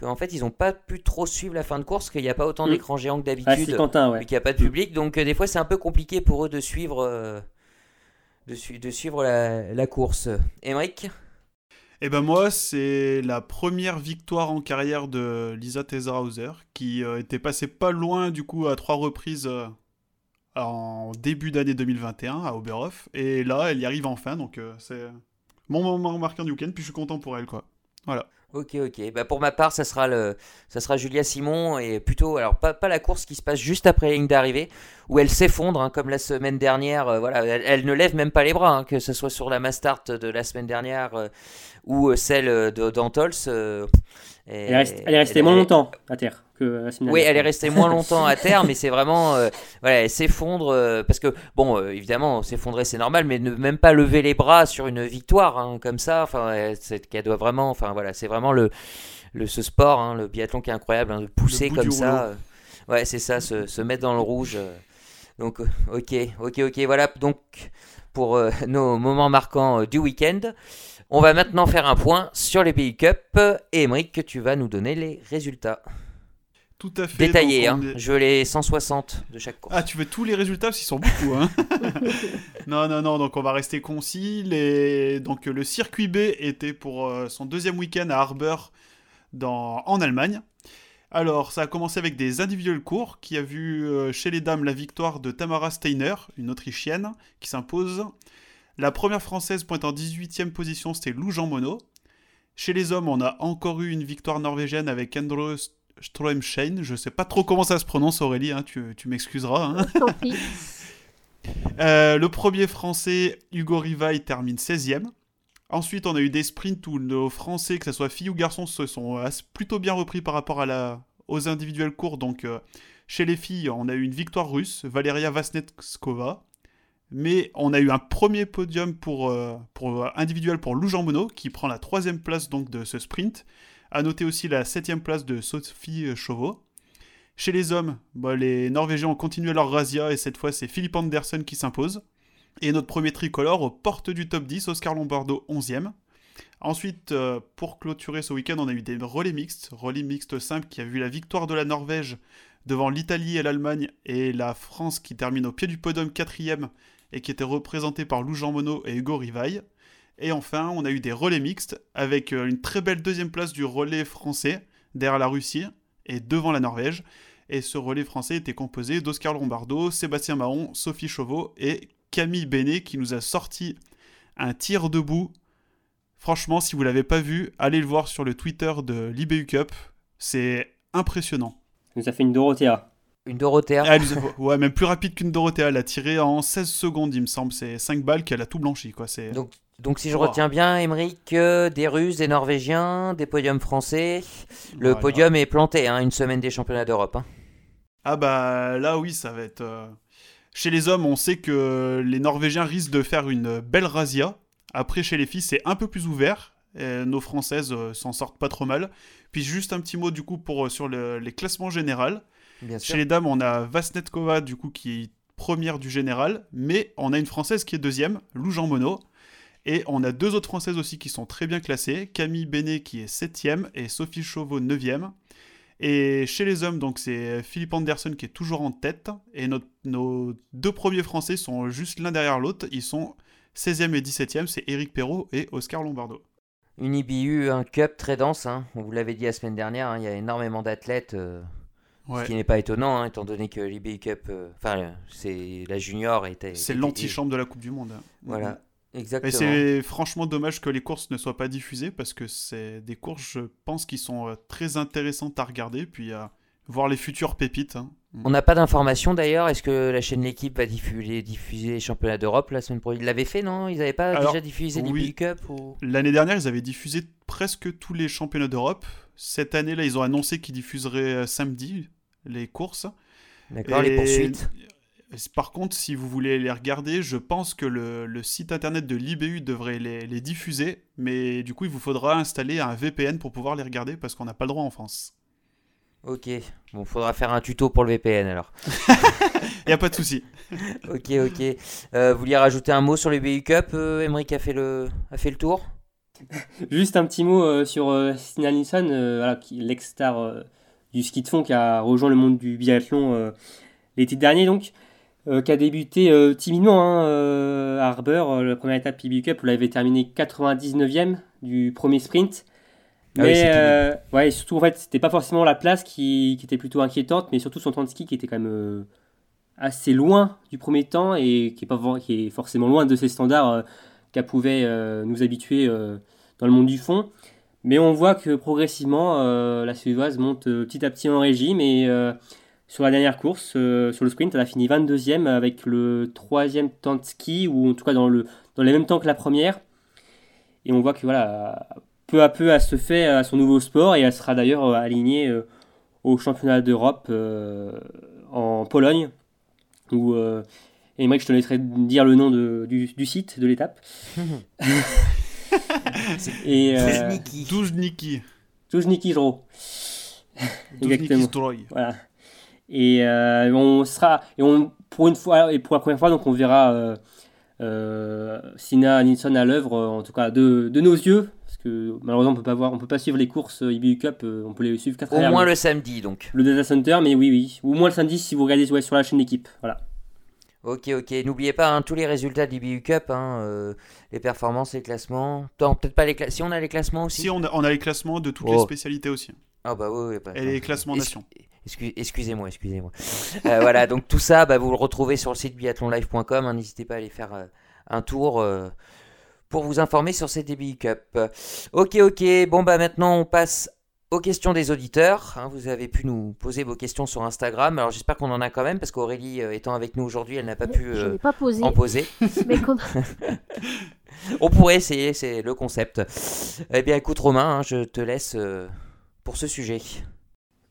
en fait ils ont pas pu trop suivre la fin de course, qu'il n'y a pas autant Mm. d'écrans géants que Ah, d'habitude, ouais. qu'il n'y a pas de public, donc euh, des fois c'est un peu compliqué pour eux de suivre euh, de, su- de suivre la, la course. Emric Et ben moi, c'est la première victoire en carrière de Lisa Tesarhauser, qui euh, était passée pas loin du coup à trois reprises euh, en début d'année 2021 à Oberhof. Et là, elle y arrive enfin, donc euh, c'est mon moment marquant du week-end, puis je suis content pour elle, quoi. Voilà. Ok, ok. Bah pour ma part, ça sera, le, ça sera Julia Simon et plutôt, alors pas, pas la course qui se passe juste après la ligne d'arrivée, où elle s'effondre, hein, comme la semaine dernière. euh, voilà, elle, elle ne lève même pas les bras, hein, que ce soit sur la Mastart de la semaine dernière euh, ou euh, celle d'Antols. euh, Elle est restée, elle moins longtemps à terre que la semaine Oui, elle est restée moins longtemps à terre, mais c'est vraiment. euh, voilà, elle s'effondre. euh, parce que, bon, euh, évidemment, s'effondrer, c'est normal, mais ne même pas lever les bras sur une victoire, hein, comme ça, enfin, elle- doit vraiment. Enfin, voilà, c'est vraiment le, le, ce sport, hein, le biathlon qui est incroyable, hein, de pousser comme ça. euh, ouais, c'est ça, se, se mettre dans le rouge. euh. donc, euh, ok, ok, ok, voilà. Donc, pour euh, nos moments marquants du week-end. On va maintenant faire un point sur les pays Cup. Et Emric, tu vas nous donner les résultats. Tout à fait. Détaillé, donc hein. est- je veux les 160 de chaque course. Ah, tu veux tous les résultats parce qu'ils sont beaucoup, hein Non, non, non, donc on va rester concis. Les... Donc le circuit B était pour euh, son deuxième week-end à Harbour dans... en Allemagne. Alors, ça a commencé avec des individuels courts, qui a vu euh, chez les dames la victoire de Tamara Steiner, une Autrichienne, qui s'impose. La première française pointe en 18e position, c'était Lou Jean Monod. Chez les hommes, on a encore eu une victoire norvégienne avec Andrew Strömschein. Je sais pas trop comment ça se prononce, Aurélie, hein, tu, tu m'excuseras. hein. Euh, le premier français, Hugo Rivail, termine 16e. Ensuite, on a eu des sprints où nos Français, que ce soit filles ou garçons, se sont euh, plutôt bien repris par rapport à la... aux individuels courts. Donc, euh, chez les filles, on a eu une victoire russe, Valeria Vasnetskova. Mais on a eu un premier podium pour, euh, pour individuel pour Lou Jean Monod, qui prend la troisième place donc de ce sprint. À noter aussi la septième place de Sophie Chauveau. Chez les hommes, bah, les Norvégiens ont continué leur razzia et cette fois c'est Philippe Anderson qui s'impose. Et notre premier tricolore aux portes du top 10, Oscar Lombardo 11e. Ensuite, euh, pour clôturer ce week-end, on a eu des relais mixtes. Relais mixtes simples qui a vu la victoire de la Norvège devant l'Italie et l'Allemagne et la France qui termine au pied du podium 4 et qui était représentée par Lou Jean Monod et Hugo Rivail. Et enfin, on a eu des relais mixtes avec euh, une très belle deuxième place du relais français derrière la Russie et devant la Norvège. Et ce relais français était composé d'Oscar Lombardo, Sébastien Mahon, Sophie Chauveau et Camille Bénet qui nous a sorti un tir debout. Franchement, si vous l'avez pas vu, allez le voir sur le Twitter de l'IBU Cup. C'est impressionnant. Ça nous a fait une Dorothea. Une Dorothea. Elle nous a- ouais, même plus rapide qu'une Dorothea. Elle a tiré en 16 secondes, il me semble. C'est 5 balles qu'elle a tout blanchi. Quoi. Donc, donc si je Wow. retiens bien, Emeric, euh, des Russes, des Norvégiens, des podiums français. Le Voilà. podium est planté, hein, une semaine des championnats d'Europe. hein. Ah bah là oui, ça va être... euh, Chez les hommes, on sait que les Norvégiens risquent de faire une belle razzia. Après, chez les filles, c'est un peu plus ouvert. Et nos Françaises euh, s'en sortent pas trop mal. Puis juste un petit mot du coup pour, euh, sur le- les classements généraux. Chez les dames, on a Vasnetkova du coup qui est première du général, mais on a une Française qui est deuxième, Lou Jean Monod. Et on a deux autres Françaises aussi qui sont très bien classées, Camille Bénet qui est septième et Sophie Chauveau neuvième. Et chez les hommes, donc c'est Philippe Anderson qui est toujours en tête. Et notre- nos deux premiers Français sont juste l'un derrière l'autre. Ils sont 16e et 17e, c'est Éric Perrault et Oscar Lombardo. Une IBU, un cup très dense. hein. On vous l'avait dit la semaine dernière, hein, il y a énormément d'athlètes. euh, Ouais. Ce qui n'est pas étonnant, hein, étant donné que l'IBU Cup, euh, enfin, euh, c'est la junior était. C'est l'antichambre de la Coupe du Monde. Voilà, Et exactement. c'est franchement dommage que les courses ne soient pas diffusées parce que c'est des courses, je pense, qui sont euh, très intéressantes à regarder, puis à voir les futures pépites. hein. On n'a pas d'informations d'ailleurs. Est-ce que la chaîne L'équipe va diffuser, diffuser les championnats d'Europe la semaine prochaine Ils l'avaient fait, non? Ils n'avaient pas Alors, déjà diffusé oui. l'IBU Cup ou... L'année dernière, ils avaient diffusé presque tous les championnats d'Europe. Cette année-là, ils ont annoncé qu'ils diffuseraient euh, samedi les courses. D'accord, les Et- poursuites. Par contre, si vous voulez les regarder, je pense que le, le site internet de l'IBU devrait les, les diffuser, mais du coup, il vous faudra installer un VPN pour pouvoir les regarder parce qu'on n'a pas le droit en France. Ok, bon, faudra faire un tuto pour le VPN alors. Il n'y a pas de souci. ok, ok. Euh, vous vouliez rajouter un mot sur l'IBU Cup euh, Emmerich a fait le, a fait le tour? Juste un petit mot euh, sur euh, Stina Nilsson, euh, voilà, l'ex-star euh, du ski de fond qui a rejoint le monde du biathlon euh, l'été dernier, donc, euh, qui a débuté euh, timidement hein, euh, à Harbour. la première étape PB Cup, elle avait terminé 99e du premier sprint. Ah oui, Mais ouais, surtout, en fait, c'était pas forcément la place qui, qui était plutôt inquiétante, mais surtout son temps de ski qui était quand même assez loin du premier temps et qui est, pas, qui est forcément loin de ces standards qu'elle pouvait nous habituer dans le monde du fond. Mais on voit que progressivement, la Suédoise monte petit à petit en régime et sur la dernière course, euh, sur le sprint, elle a fini 22e avec le troisième temps de ski, ou en tout cas dans, le, dans les mêmes temps que la première. Et on voit que voilà, peu à peu, elle se fait à son nouveau sport et elle sera d'ailleurs euh, alignée euh, au championnat d'Europe euh, en Pologne, où euh, Aymeric, je te laisserai dire le nom de- du, du site, de l'étape. et euh, Krasniki. Douzniki. Tujniki Jro. Exactement. Voilà. Et euh, on sera et on pour une fois et pour la première fois donc on verra euh, euh, Sina Nilsson à l'œuvre en tout cas de, de nos yeux parce que malheureusement on peut pas voir on peut pas suivre les courses IBU Cup euh, on peut les suivre qu'à Au moins le, samedi donc. le Data Center mais oui oui ou au moins le samedi si vous regardez ouais, sur la chaîne d'équipe voilà Ok, ok. N'oubliez pas hein, tous les résultats de l'IBU Cup, hein, euh, les performances, les classements. Peut-être pas les classements. Si on a les classements aussi. Si on a, on a les classements de toutes Oh. les spécialités aussi. Ah bah oui, oui, bah, Et les classements nation. Excu- Excusez-moi, excusez-moi. Euh, voilà, donc tout ça, bah, vous le retrouvez sur le site biathlonlive.com. hein, N'hésitez pas à aller faire euh, un tour euh, pour vous informer sur ces DBI Cup. Ok, ok. Bon, bah maintenant, on passe aux questions des auditeurs. hein. vous avez pu nous poser vos questions sur Instagram. Alors, j'espère qu'on en a quand même, parce qu'Aurélie euh, étant avec nous aujourd'hui, elle n'a pas pu euh, pas posé, en poser. mais comme... On pourrait essayer, c'est le concept. Eh bien, écoute, Romain, hein, je te laisse euh, pour ce sujet.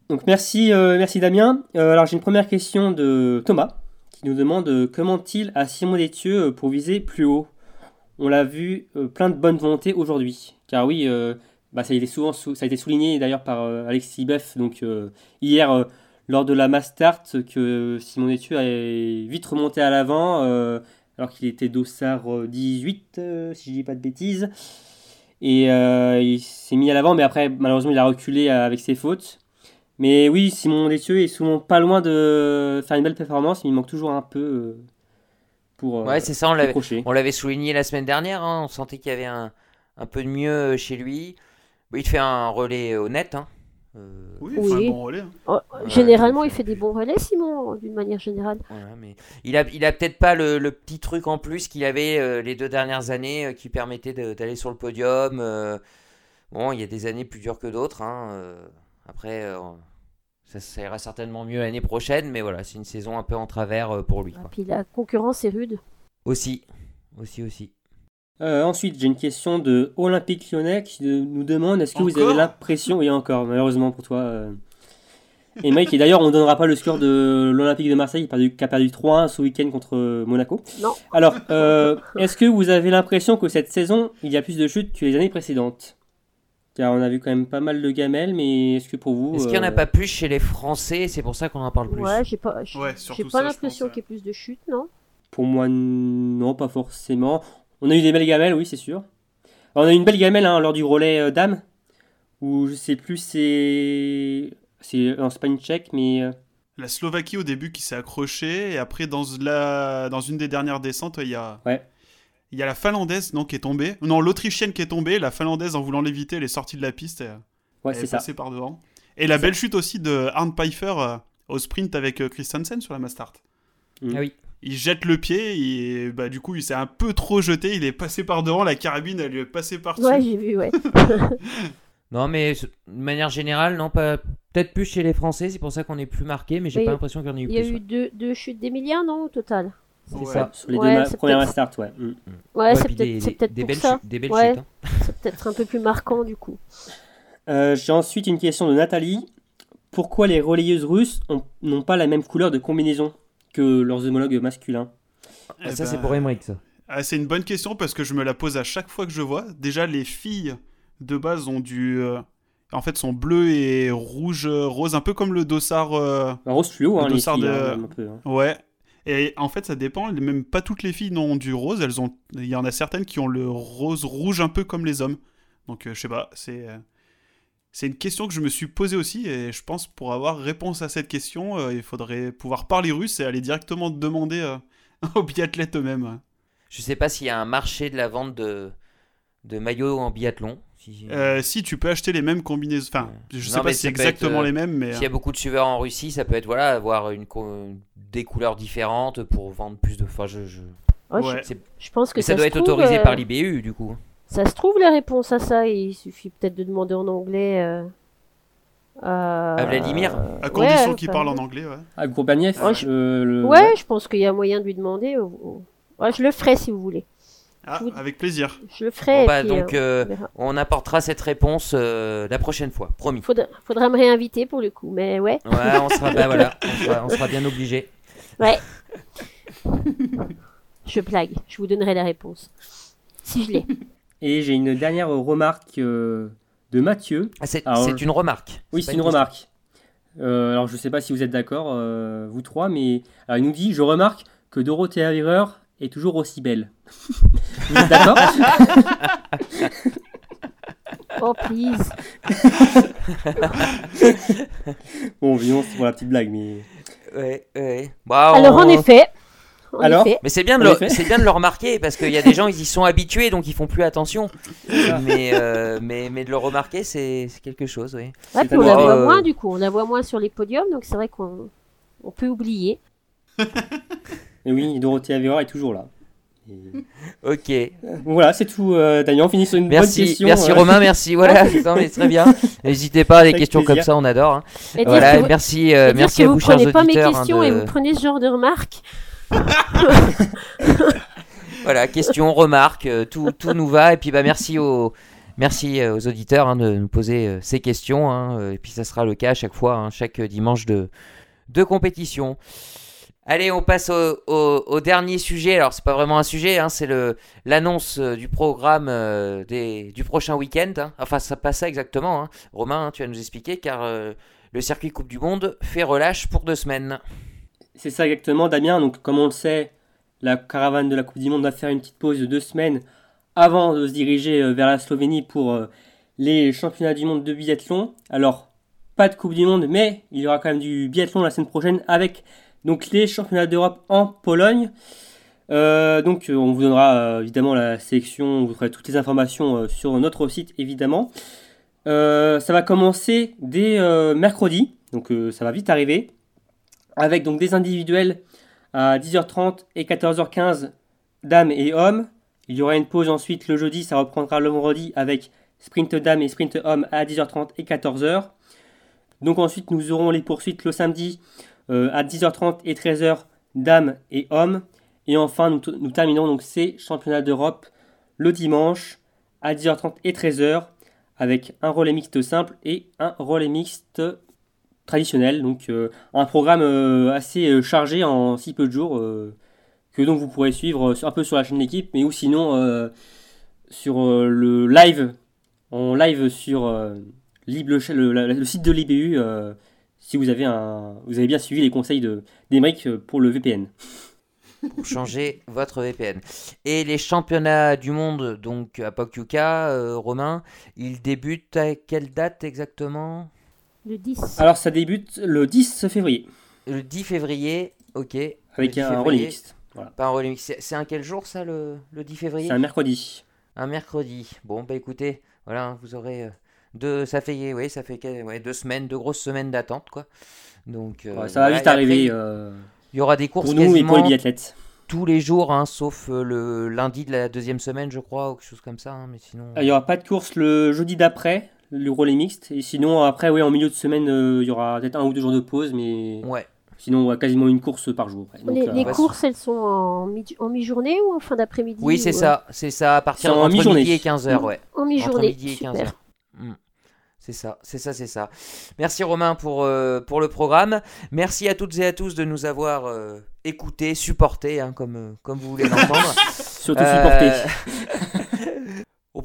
Donc merci, euh, merci Damien. Euh, alors j'ai une première question de Thomas qui nous demande euh, comment il à Simon Détieux pour viser plus haut? On l'a vu, plein de bonne volonté aujourd'hui. Car oui, bah, ça, a été souvent sou- ça a été souligné d'ailleurs par Alexis Beff donc, hier lors de la Mastart que Simon Détieux est vite remonté à l'avant alors qu'il était dossard euh, 18 euh, si je dis pas de bêtises. Et euh, il s'est mis à l'avant mais après malheureusement il a reculé euh, avec ses fautes. Mais oui, Simon Détieux est souvent pas loin de faire une belle performance, mais il manque toujours un peu euh, pour euh, Ouais, c'est ça, on l'avait, décrocher. on l'avait souligné la semaine dernière. hein, on sentait qu'il y avait un, un peu de mieux chez lui. Il fait un relais honnête. hein. Euh, Oui, Oui. enfin, bon relais. hein. Oh, généralement, il fait des bons relais, Simon, d'une manière générale. voilà, mais il a, il a peut-être pas le, le petit truc en plus qu'il avait euh, les deux dernières années euh, qui permettait d'aller sur le podium. euh. bon, il y a des années plus dures que d'autres. hein, euh. après, euh, ça, ça ira certainement mieux l'année prochaine, mais voilà, c'est une saison un peu en travers euh, pour lui. Et quoi. puis la concurrence est rude. Aussi, aussi, aussi. Euh, ensuite, j'ai une question de Olympique Lyonnais qui nous demande est-ce que vous avez l'impression, et encore, malheureusement pour toi, euh, et Mike, et d'ailleurs, on ne donnera pas le score de l'Olympique de Marseille qui a perdu, qui a perdu 3-1 ce week-end contre euh, Monaco. Non. Alors, euh, est-ce que vous avez l'impression que cette saison, il y a plus de chutes que les années précédentes? Car on a vu quand même pas mal de gamelles, mais est-ce que pour vous. Est-ce qu'il n'y en a pas plus chez les Français? C'est pour ça qu'on en parle plus. Ouais, j'ai pas, j'ai Ouais, j'ai pas ça, l'impression qu'il y ait plus de chutes, non? Pour moi, non, pas forcément. On a eu des belles gamelles, oui, c'est sûr. Alors, on a eu une belle gamelle hein, lors du relais euh, dame, où je sais plus, c'est. C'est en Spain tchèque, mais. euh, La Slovaquie au début qui s'est accrochée, et après dans, la... dans une des dernières descentes, il y a... Ouais. Il y a la Finlandaise non, qui est tombée. Non, l'Autrichienne qui est tombée. La Finlandaise, en voulant l'éviter, elle est sortie de la piste. Et... Ouais, elle c'est est ça. passée par devant. Et la belle chute aussi de Arne Pfeiffer euh, au sprint avec euh, Christensen sur la Mastart. Mm. Ah oui. Il jette le pied et bah, du coup il s'est un peu trop jeté, il est passé par devant, la carabine elle lui est passée par dessus. Ouais, j'ai vu, ouais. Non, mais de manière générale, non, pas peut-être plus chez les Français. C'est pour ça qu'on est plus marqué, mais j'ai pas l'impression qu'il y en ait eu Il y a plus. eu ouais. deux, deux chutes d'Emilien, non, au total C'est Ouais. ça. Sur les Ouais, deux ma- c'est premières ouais. Mm. Ouais, Ouais, c'est peut-être des, belles ça. chutes, des belles Ouais. chutes, hein. C'est peut-être un peu plus marquant, du coup. Euh, J'ai ensuite une question de Nathalie. Pourquoi les relayeuses russes ont- n'ont pas la même couleur de combinaison? Que leurs homologues masculins Eh Ah, ça, bah, c'est pour Emmerich, ça. ah, c'est une bonne question parce que je me la pose à chaque fois que je vois. Déjà les filles de base ont du... euh, En fait sont bleues et rouge, euh, rose, un peu comme le dossard... euh, Un Rose fluo, Le hein, les dossard filles, de- hein, un peu, hein. Ouais. Et en fait, ça dépend. Même pas toutes les filles n'ont du rose. Elles ont. Il y en a certaines qui ont le rose rouge un peu comme les hommes. Donc, euh, je sais pas. C'est. C'est une question que je me suis posée aussi. Et je pense pour avoir réponse à cette question, euh, il faudrait pouvoir parler russe et aller directement demander euh, aux biathlètes eux-mêmes. Je sais pas s'il y a un marché de la vente de, de maillots en biathlon. Si- Euh, si tu peux acheter les mêmes combinaisons. Enfin, je Non, sais pas si c'est être, exactement les mêmes, mais. S'il y a beaucoup de suiveurs en Russie, ça peut être voilà, avoir une co- des couleurs différentes pour vendre plus de. Enfin, je, je... Ouais, Ouais. je, pense que ça, ça, doit être trouve, autorisé euh, par l'IBU du coup. Ça se trouve la réponse à ça. Il suffit peut-être de demander en anglais. euh, à À Vladimir À condition ouais, qu'il parle en anglais, ouais. Je- euh, le- Ouais, je pense qu'il y a moyen de lui demander. Ouais, je le ferai si vous voulez. Ah, vous- avec plaisir. Je le ferai. Bon, bah, puis, donc, euh, euh, on apportera cette réponse euh, la prochaine fois, promis. faudra, faudra me réinviter pour le coup. Mais ouais. Ouais, on sera, bah, voilà, on sera, on sera bien obligé. Ouais. je blague. Je vous donnerai la réponse. Si je l'ai. Et j'ai une dernière remarque euh, de Mathieu. Ah, c'est Alors, c'est une remarque. Oui, c'est une remarque. Euh, alors, je sais pas si vous êtes d'accord, euh, vous trois, mais alors, il nous dit Je remarque que Dorothée Avirer est toujours aussi belle. vous êtes d'accord? Oh, please. Bon, évidemment, c'est pour la petite blague, mais. Ouais, ouais. Bah, Alors, on- en effet, en Alors effet. Mais c'est bien, de le- effet. c'est bien de le remarquer parce qu'il y a des gens, ils y sont habitués donc ils font plus attention. mais, euh, mais, mais de le remarquer, c'est c'est quelque chose, oui. Ouais, C'est puis on la voit Euh, moins du coup, on la voit moins sur les podiums, donc c'est vrai qu'on on peut oublier. Et oui, Dorothée Avera est toujours là. Et- Ok. Voilà, c'est tout. Euh, Daniel, on finit sur une bonne Merci, question. merci euh. Romain, merci. Voilà, non, mais très bien. N'hésitez pas, des Avec questions comme ça, on adore. hein. Voilà, vous- merci, et euh, merci à vous, vous chers prenez pas mes auditeurs. hein, questions de- et vous prenez ce genre de remarques. Voilà, questions, remarques, euh, tout, tout nous va. Et puis bah merci aux, merci euh, aux auditeurs hein, de nous poser euh, ces questions. hein, et puis ça sera le cas à chaque fois, hein, chaque dimanche de, de compétition. Allez, on passe au, au- dernier sujet. Alors c'est pas vraiment un sujet, c'est l'annonce du programme des, du prochain week-end. Enfin, ça passe ça exactement. Romain, tu vas nous expliquer car le circuit Coupe du Monde fait relâche pour deux semaines. C'est ça exactement, Damien. Donc, comme on le sait, la caravane de la Coupe du Monde va faire une petite pause de deux semaines avant de se diriger euh, vers la Slovénie pour euh, les championnats du monde de biathlon. Alors, pas de Coupe du Monde, mais il y aura quand même du biathlon la semaine prochaine avec donc les championnats d'Europe en Pologne. Euh, donc, on vous donnera évidemment la sélection, vous aurez toutes les informations sur notre site évidemment. Ça va commencer dès mercredi, donc ça va vite arriver avec donc des individuels à 10h30 et 14h15 dames et hommes. Il y aura une pause ensuite le jeudi, ça reprendra le vendredi avec sprint dames et sprint hommes à 10h30 et 14h. Donc ensuite nous aurons les poursuites le samedi euh, à 10h30 et 13h dames et hommes. Et enfin nous, terminons donc ces championnats d'Europe le dimanche à 10h30 et 13h avec un relais mixte simple et un relais mixte traditionnel. Donc euh, un programme euh, assez euh, chargé en si peu de jours que donc vous pourrez suivre un peu sur la chaîne d'équipe, mais ou sinon sur le live en live sur le, site de l'IBU si vous avez bien suivi les conseils de d'Emeric pour le VPN. pour changer votre VPN. Et les championnats du monde, donc à Pokyuka, Romain, ils débutent à quelle date exactement? Le 10. Alors ça débute le 10 février Le 10 février, ok. avec Le 10 un mixte. Voilà. Pas un. C'est un quel jour ça, le, le 10 février? C'est un mercredi. Un mercredi. Bon, bah écoutez, voilà, hein, vous aurez euh, deux, ça fait, oui, ça fait ouais, deux semaines, deux grosses semaines d'attente, quoi. Donc, euh, Ouais, ça va voilà, vite et après, arriver euh, Il y aura des courses pour nous et quasiment pour les biathlètes. tous les jours, hein, sauf le lundi de la deuxième semaine, je crois, ou quelque chose comme ça. hein, mais sinon. Il n'y aura pas de course le jeudi d'après, le relais mixte. Et sinon, après, oui, en milieu de semaine, euh, il y aura peut-être un ou deux jours de pause, mais Ouais. sinon, ouais, quasiment une course par jour. ouais. Donc, les euh, les ouais, courses, elles sont en, mi- mi-journée ou en fin d'après-midi Oui, c'est ou, euh, ça, c'est ça, à partir en entre mi-journée. midi et 15h, ouais. En mi-journée. midi et 15h. Super. C'est ça, c'est ça, c'est ça. Merci Romain pour, euh, pour le programme. Merci à toutes et à tous de nous avoir euh, écoutés, supportés, hein, comme, comme vous voulez l'entendre. surtout Euh, supporter. On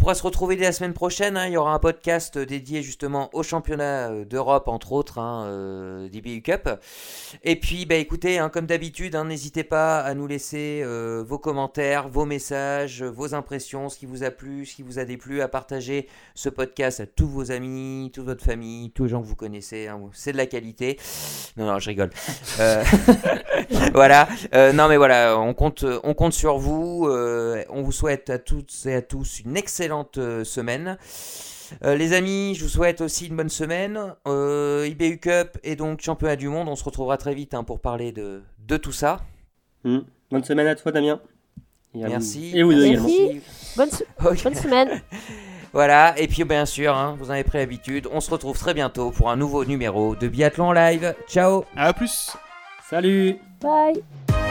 pourra se retrouver dès la semaine prochaine. hein. Il y aura un podcast dédié justement au championnat euh, d'Europe, entre autres, hein, euh, d'IBU Cup. Et puis, bah, écoutez, hein, comme d'habitude, hein, n'hésitez pas à nous laisser euh, vos commentaires, vos messages, vos impressions, ce qui vous a plu, ce qui vous a déplu, à partager ce podcast à tous vos amis, toute votre famille, tous les gens que vous connaissez. C'est de la qualité. Non, non, je rigole. Euh, voilà. Euh, non, mais voilà, on compte, on compte sur vous. euh, on vous souhaite à toutes et à tous une excellente euh, semaine. Euh, les amis, je vous souhaite aussi une bonne semaine. Euh, IBU Cup et donc championnat du monde. On se retrouvera très vite hein, pour parler de, de tout ça. Hmm. Bonne semaine à toi, Damien. Et à vous- Merci. Et vous deux Merci. également. Bonne, se- Ok. bonne semaine. Voilà, et puis bien sûr, hein, vous en avez pris l'habitude, on se retrouve très bientôt pour un nouveau numéro de Biathlon Live. Ciao À plus Salut Bye.